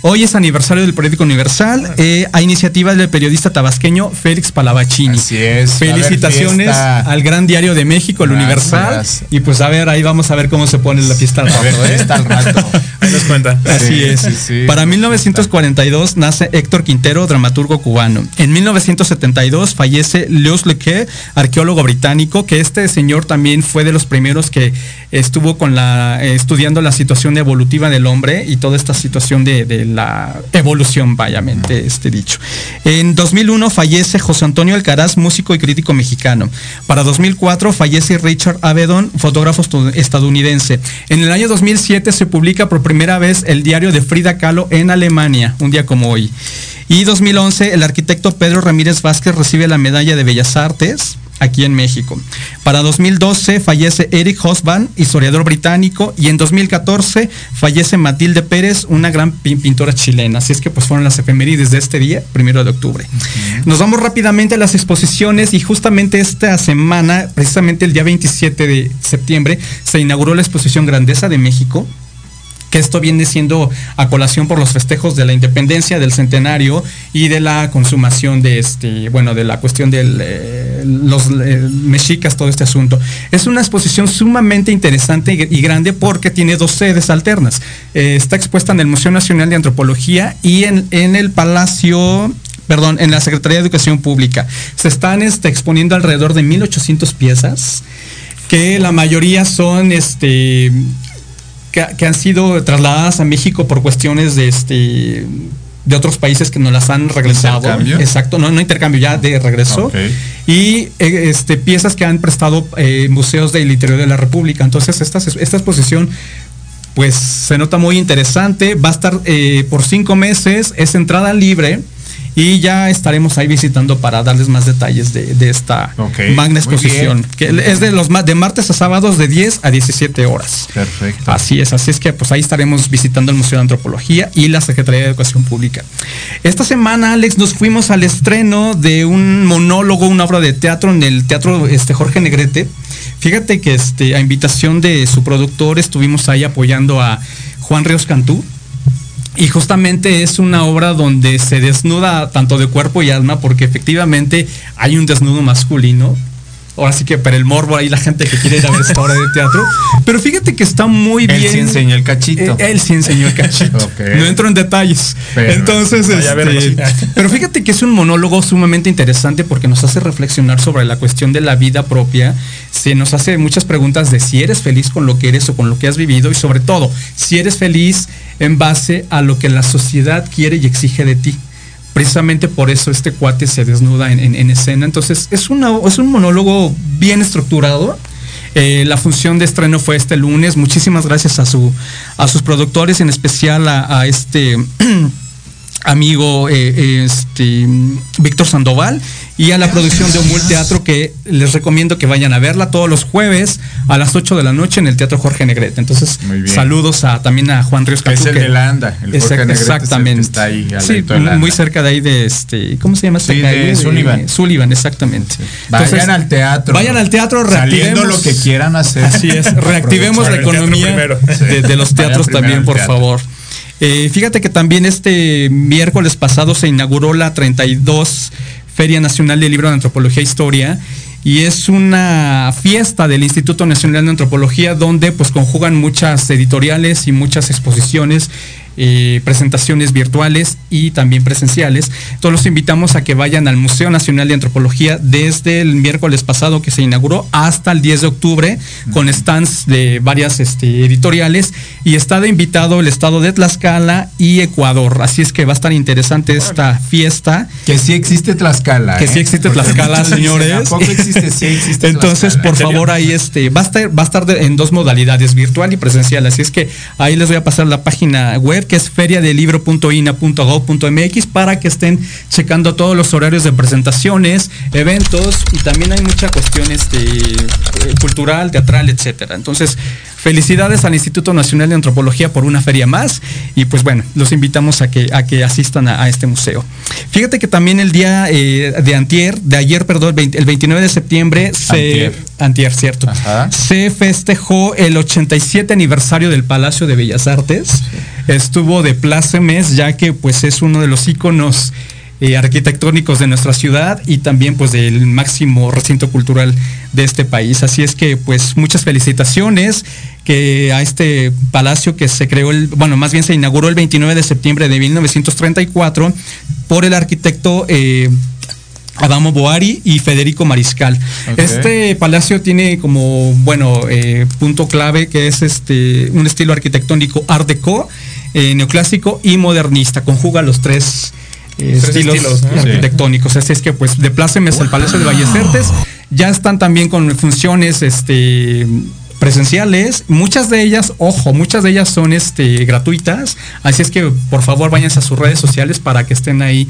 Hoy es aniversario del periódico Universal, eh, a iniciativa del periodista tabasqueño Félix Palavachini. Así es. Felicitaciones al Gran Diario de México, el Universal. Y pues a ver, ahí vamos a ver cómo se pone la fiesta al rato. ¿eh? al rato. Ahí nos cuenta. Así es. Para 1942 nace Héctor Quintero, dramaturgo cubano. En 1972 fallece Leos Leque, arqueólogo británico, que este señor también fue de los primeros que estuvo con la, eh, estudiando la situación evolutiva del hombre y toda esta situación de, de la evolución, vayamente este dicho. En 2001 fallece José Antonio Alcaraz, músico y crítico mexicano. Para 2004 fallece Richard Avedon, fotógrafo estadounidense. En el año 2007 se publica por primera vez el diario de Frida Kahlo en Alemania, un día como hoy. Y 2011 el arquitecto Pedro Ramírez Vázquez recibe la medalla de Bellas Artes aquí en México. Para 2012 fallece Eric Hosban, historiador británico, y en 2014 fallece Matilde Pérez, una gran pintora chilena. Así es que pues fueron las efemérides de este día, primero de octubre. Nos vamos rápidamente a las exposiciones y justamente esta semana, precisamente el día 27 de septiembre, se inauguró la exposición Grandeza de México que esto viene siendo a colación por los festejos de la independencia, del centenario y de la consumación de este, bueno, de la cuestión de eh, los eh, mexicas, todo este asunto. Es una exposición sumamente interesante y, grande porque tiene dos sedes alternas. Eh, está expuesta en el Museo Nacional de Antropología y en, el Palacio perdón, en la Secretaría de Educación Pública. Se están este, exponiendo alrededor de 1800 piezas, que la mayoría son este, que, han sido trasladadas a México por cuestiones de este de otros países que nos las han regresado. Exacto, no, no intercambio, ya de regreso. Y eh, este, piezas que han prestado eh, museos del interior de la República. Entonces, esta, esta exposición, pues se nota muy interesante. Va a estar eh, por cinco meses, es entrada libre y ya estaremos ahí visitando para darles más detalles de, esta magna exposición, que es de los de martes a sábados de 10 a 17 horas. Perfecto. Así es, así es que pues ahí estaremos visitando el Museo de Antropología y la Secretaría de Educación Pública. Esta semana, Alex, nos fuimos al estreno de un monólogo, una obra de teatro en el Teatro este, Jorge Negrete. Fíjate que este, a invitación de su productor estuvimos ahí apoyando a Juan Ríos Cantú y justamente es una obra donde se desnuda tanto de cuerpo y alma, porque efectivamente hay un desnudo masculino, ahora sí que para el morbo hay la gente que quiere ir a ver esta obra de teatro. Pero fíjate que está muy bien. Él sí enseñó el cachito. Eh, él, sí enseñó el cachito. *laughs* No entro en detalles. Entonces, este, pero fíjate que es un monólogo sumamente interesante porque nos hace reflexionar sobre la cuestión de la vida propia. Se nos hace muchas preguntas de si eres feliz con lo que eres o con lo que has vivido y sobre todo, si eres feliz en base a lo que la sociedad quiere y exige de ti precisamente por eso este cuate se desnuda en, escena. Entonces es, es un monólogo bien estructurado. Eh, la función de estreno fue este lunes. Muchísimas gracias a, su, a sus productores, en especial a este *clears throat* amigo eh, este, Víctor Sandoval y a la producción de Omul Teatro que les recomiendo que vayan a verla todos los jueves a las 8 de la noche en el Teatro Jorge Negrete. Entonces, saludos a, también a Juan Ríos Es el de Landa, el Jorge Negrete exactamente. está ahí, sí, muy cerca de ahí de este, ¿cómo se llama? Sí, de, Sullivan. Sullivan, exactamente. vayan al teatro. Vayan al teatro, reactivemos lo que quieran hacer. Así es, reactivemos la economía de, los teatros también, por favor. Eh, fíjate que también este miércoles pasado se inauguró la 32 Feria Nacional del Libro de Antropología e Historia y es una fiesta del Instituto Nacional de Antropología donde pues conjugan muchas editoriales y muchas exposiciones eh, presentaciones virtuales y también presenciales. Todos los invitamos a que vayan al Museo Nacional de Antropología desde el miércoles pasado que se inauguró hasta el 10 de octubre con stands de varias este, editoriales y está de invitado el estado de Tlaxcala y Ecuador. Así es que va a estar interesante esta fiesta. Que sí existe Tlaxcala. Que sí ¿eh? existe Tlaxcala, señores. Entonces, por favor, ahí este, va a estar, va a estar en dos modalidades, virtual y presencial. Así es que ahí les voy a pasar la página web que es feriadelibro.ina.gov.mx para que estén checando todos los horarios de presentaciones, eventos y también hay mucha cuestión este, eh, cultural, teatral, etcétera. Entonces, felicidades al Instituto Nacional de Antropología por una feria más y pues bueno, los invitamos a que, a que asistan a, este museo. Fíjate que también el día eh, de antier, de ayer, perdón, el, 29 de septiembre, se, antier, cierto, se festejó el 87 aniversario del Palacio de Bellas Artes. Estuvo de plácemes, ya que pues es uno de los íconos eh, arquitectónicos de nuestra ciudad y también pues del máximo recinto cultural de este país. Así es que pues muchas felicitaciones que a este palacio que se creó, el, bueno, más bien se inauguró el 29 de septiembre de 1934 por el arquitecto eh, Adamo Boari y Federico Mariscal. Este palacio tiene como, bueno, eh, punto clave que es este un estilo arquitectónico art deco, neoclásico y modernista. Conjuga los tres estilos, arquitectónicos. Así es que pues de Plácemes el Palacio de Vallecertes ya están también con funciones este presenciales, muchas de ellas, ojo, muchas de ellas son este gratuitas, así es que por favor váyanse a sus redes sociales para que estén ahí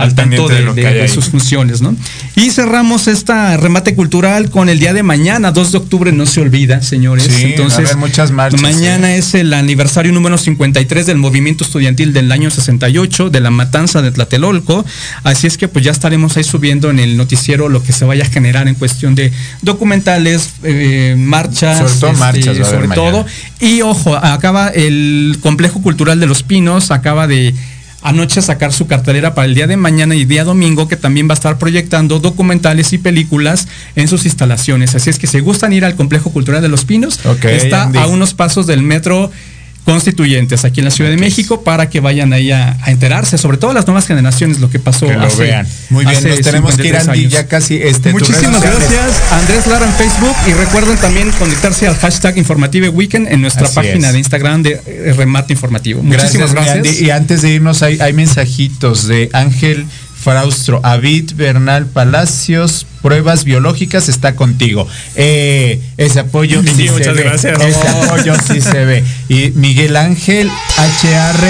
al tanto de, sus funciones, ¿no? Y cerramos esta remate cultural con el día de mañana, 2 de octubre, no se olvida, señores. Entonces, muchas marchas. Mañana es el aniversario número 53 del movimiento estudiantil del año 68, de la matanza de Tlatelolco. Así es que pues ya estaremos ahí subiendo en el noticiero lo que se vaya a generar en cuestión de documentales, eh, marchas. Sobre todo este, marchas, sobre todo. Y ojo, acaba el complejo cultural de los Pinos, acaba de anoche sacar su cartelera para el día de mañana y día domingo, que también va a estar proyectando documentales y películas en sus instalaciones. Así es que si gustan ir al Complejo Cultural de Los Pinos, está a unos pasos del metro constituyentes aquí en la Ciudad de México para que vayan ahí a, enterarse, sobre todo las nuevas generaciones, lo que pasó que lo vean. Muy bien, nos tenemos que ir Andy, ya casi este Muchísimas gracias, Andrés Lara en Facebook y recuerden también conectarse al hashtag Informative Weekend en nuestra página de Instagram de eh, Remate Informativo. Muchísimas gracias. Y antes de irnos hay, hay mensajitos de Ángel Fraustro, Avid Bernal Palacios, pruebas biológicas está contigo. Eh, ese apoyo sí, muchas gracias. Ese apoyo sí se ve. Y Miguel Ángel HR,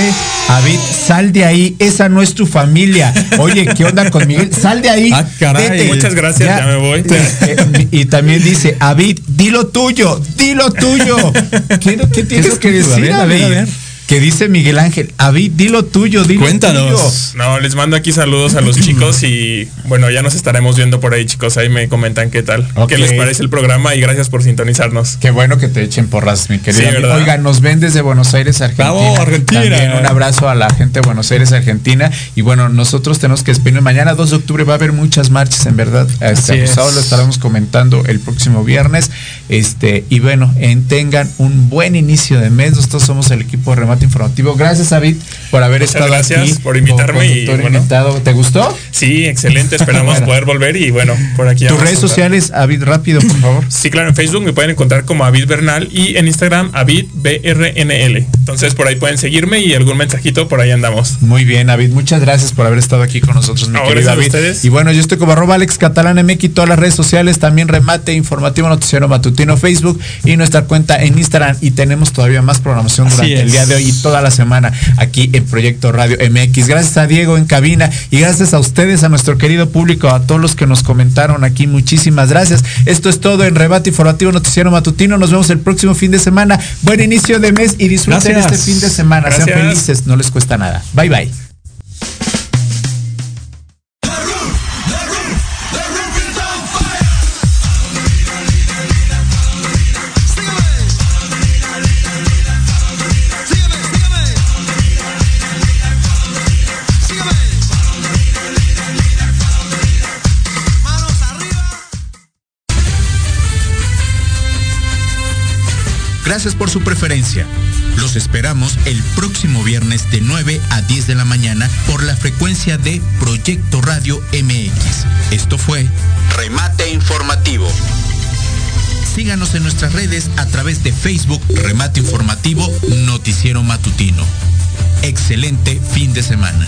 Avid, sal de ahí, esa no es tu familia. Oye, ¿qué onda con Miguel? Sal de ahí. Ah, caray. Muchas gracias, ya, me voy. Eh, y también dice, Avid, dilo tuyo, dilo tuyo. *laughs* ¿Qué, qué tienes que decir? Ver, a ver que dice Miguel Ángel, Avid, dilo tuyo, dilo Cuéntanos. No, les mando aquí saludos a los *clears throat* chicos y bueno, ya nos estaremos viendo por ahí, chicos. Ahí me comentan qué tal, qué les parece el programa y gracias por sintonizarnos. Qué bueno que te echen porras, mi querido. Oiga, nos ven desde Buenos Aires, Argentina. Argentina. un abrazo a la gente de Buenos Aires, Argentina. Y bueno, nosotros tenemos que despedir. Mañana 2 de octubre va a haber muchas marchas, en verdad. Este, lo estaremos comentando el próximo viernes. Este, y bueno, en, tengan un buen inicio de mes. Nosotros somos el equipo de informativo. Gracias, David, por haber estado gracias por invitarme. Y, ¿Te gustó? Sí, excelente. Esperamos *laughs* poder volver y bueno, por aquí. Tus redes sociales, Avid, rápido, por favor. Sí, claro, en Facebook me pueden encontrar como Avid Bernal y en Instagram Avid BRNL. Entonces por ahí pueden seguirme y algún mensajito por ahí andamos. Muy bien, David. Muchas gracias por haber estado aquí con nosotros, mi querido David. Y bueno, yo estoy como arroba Alex Catalán MX, todas las redes sociales, también remate informativo noticiero matutino Facebook y nuestra cuenta en Instagram. Y tenemos todavía más programación durante el día de hoy toda la semana aquí en Proyecto Radio MX. Gracias a Diego en cabina y gracias a ustedes, a nuestro querido público, a todos los que nos comentaron aquí. Muchísimas gracias. Esto es todo en Rebate Informativo Noticiero Matutino. Nos vemos el próximo fin de semana. Buen inicio de mes y disfruten este fin de semana. Sean felices, no les cuesta nada. Bye bye. Gracias por su preferencia. Los esperamos el próximo viernes de 9 a 10 de la mañana por la frecuencia de Proyecto Radio MX. Esto fue Remate Informativo. Síganos en nuestras redes a través de Facebook Remate Informativo Noticiero Matutino. Excelente fin de semana.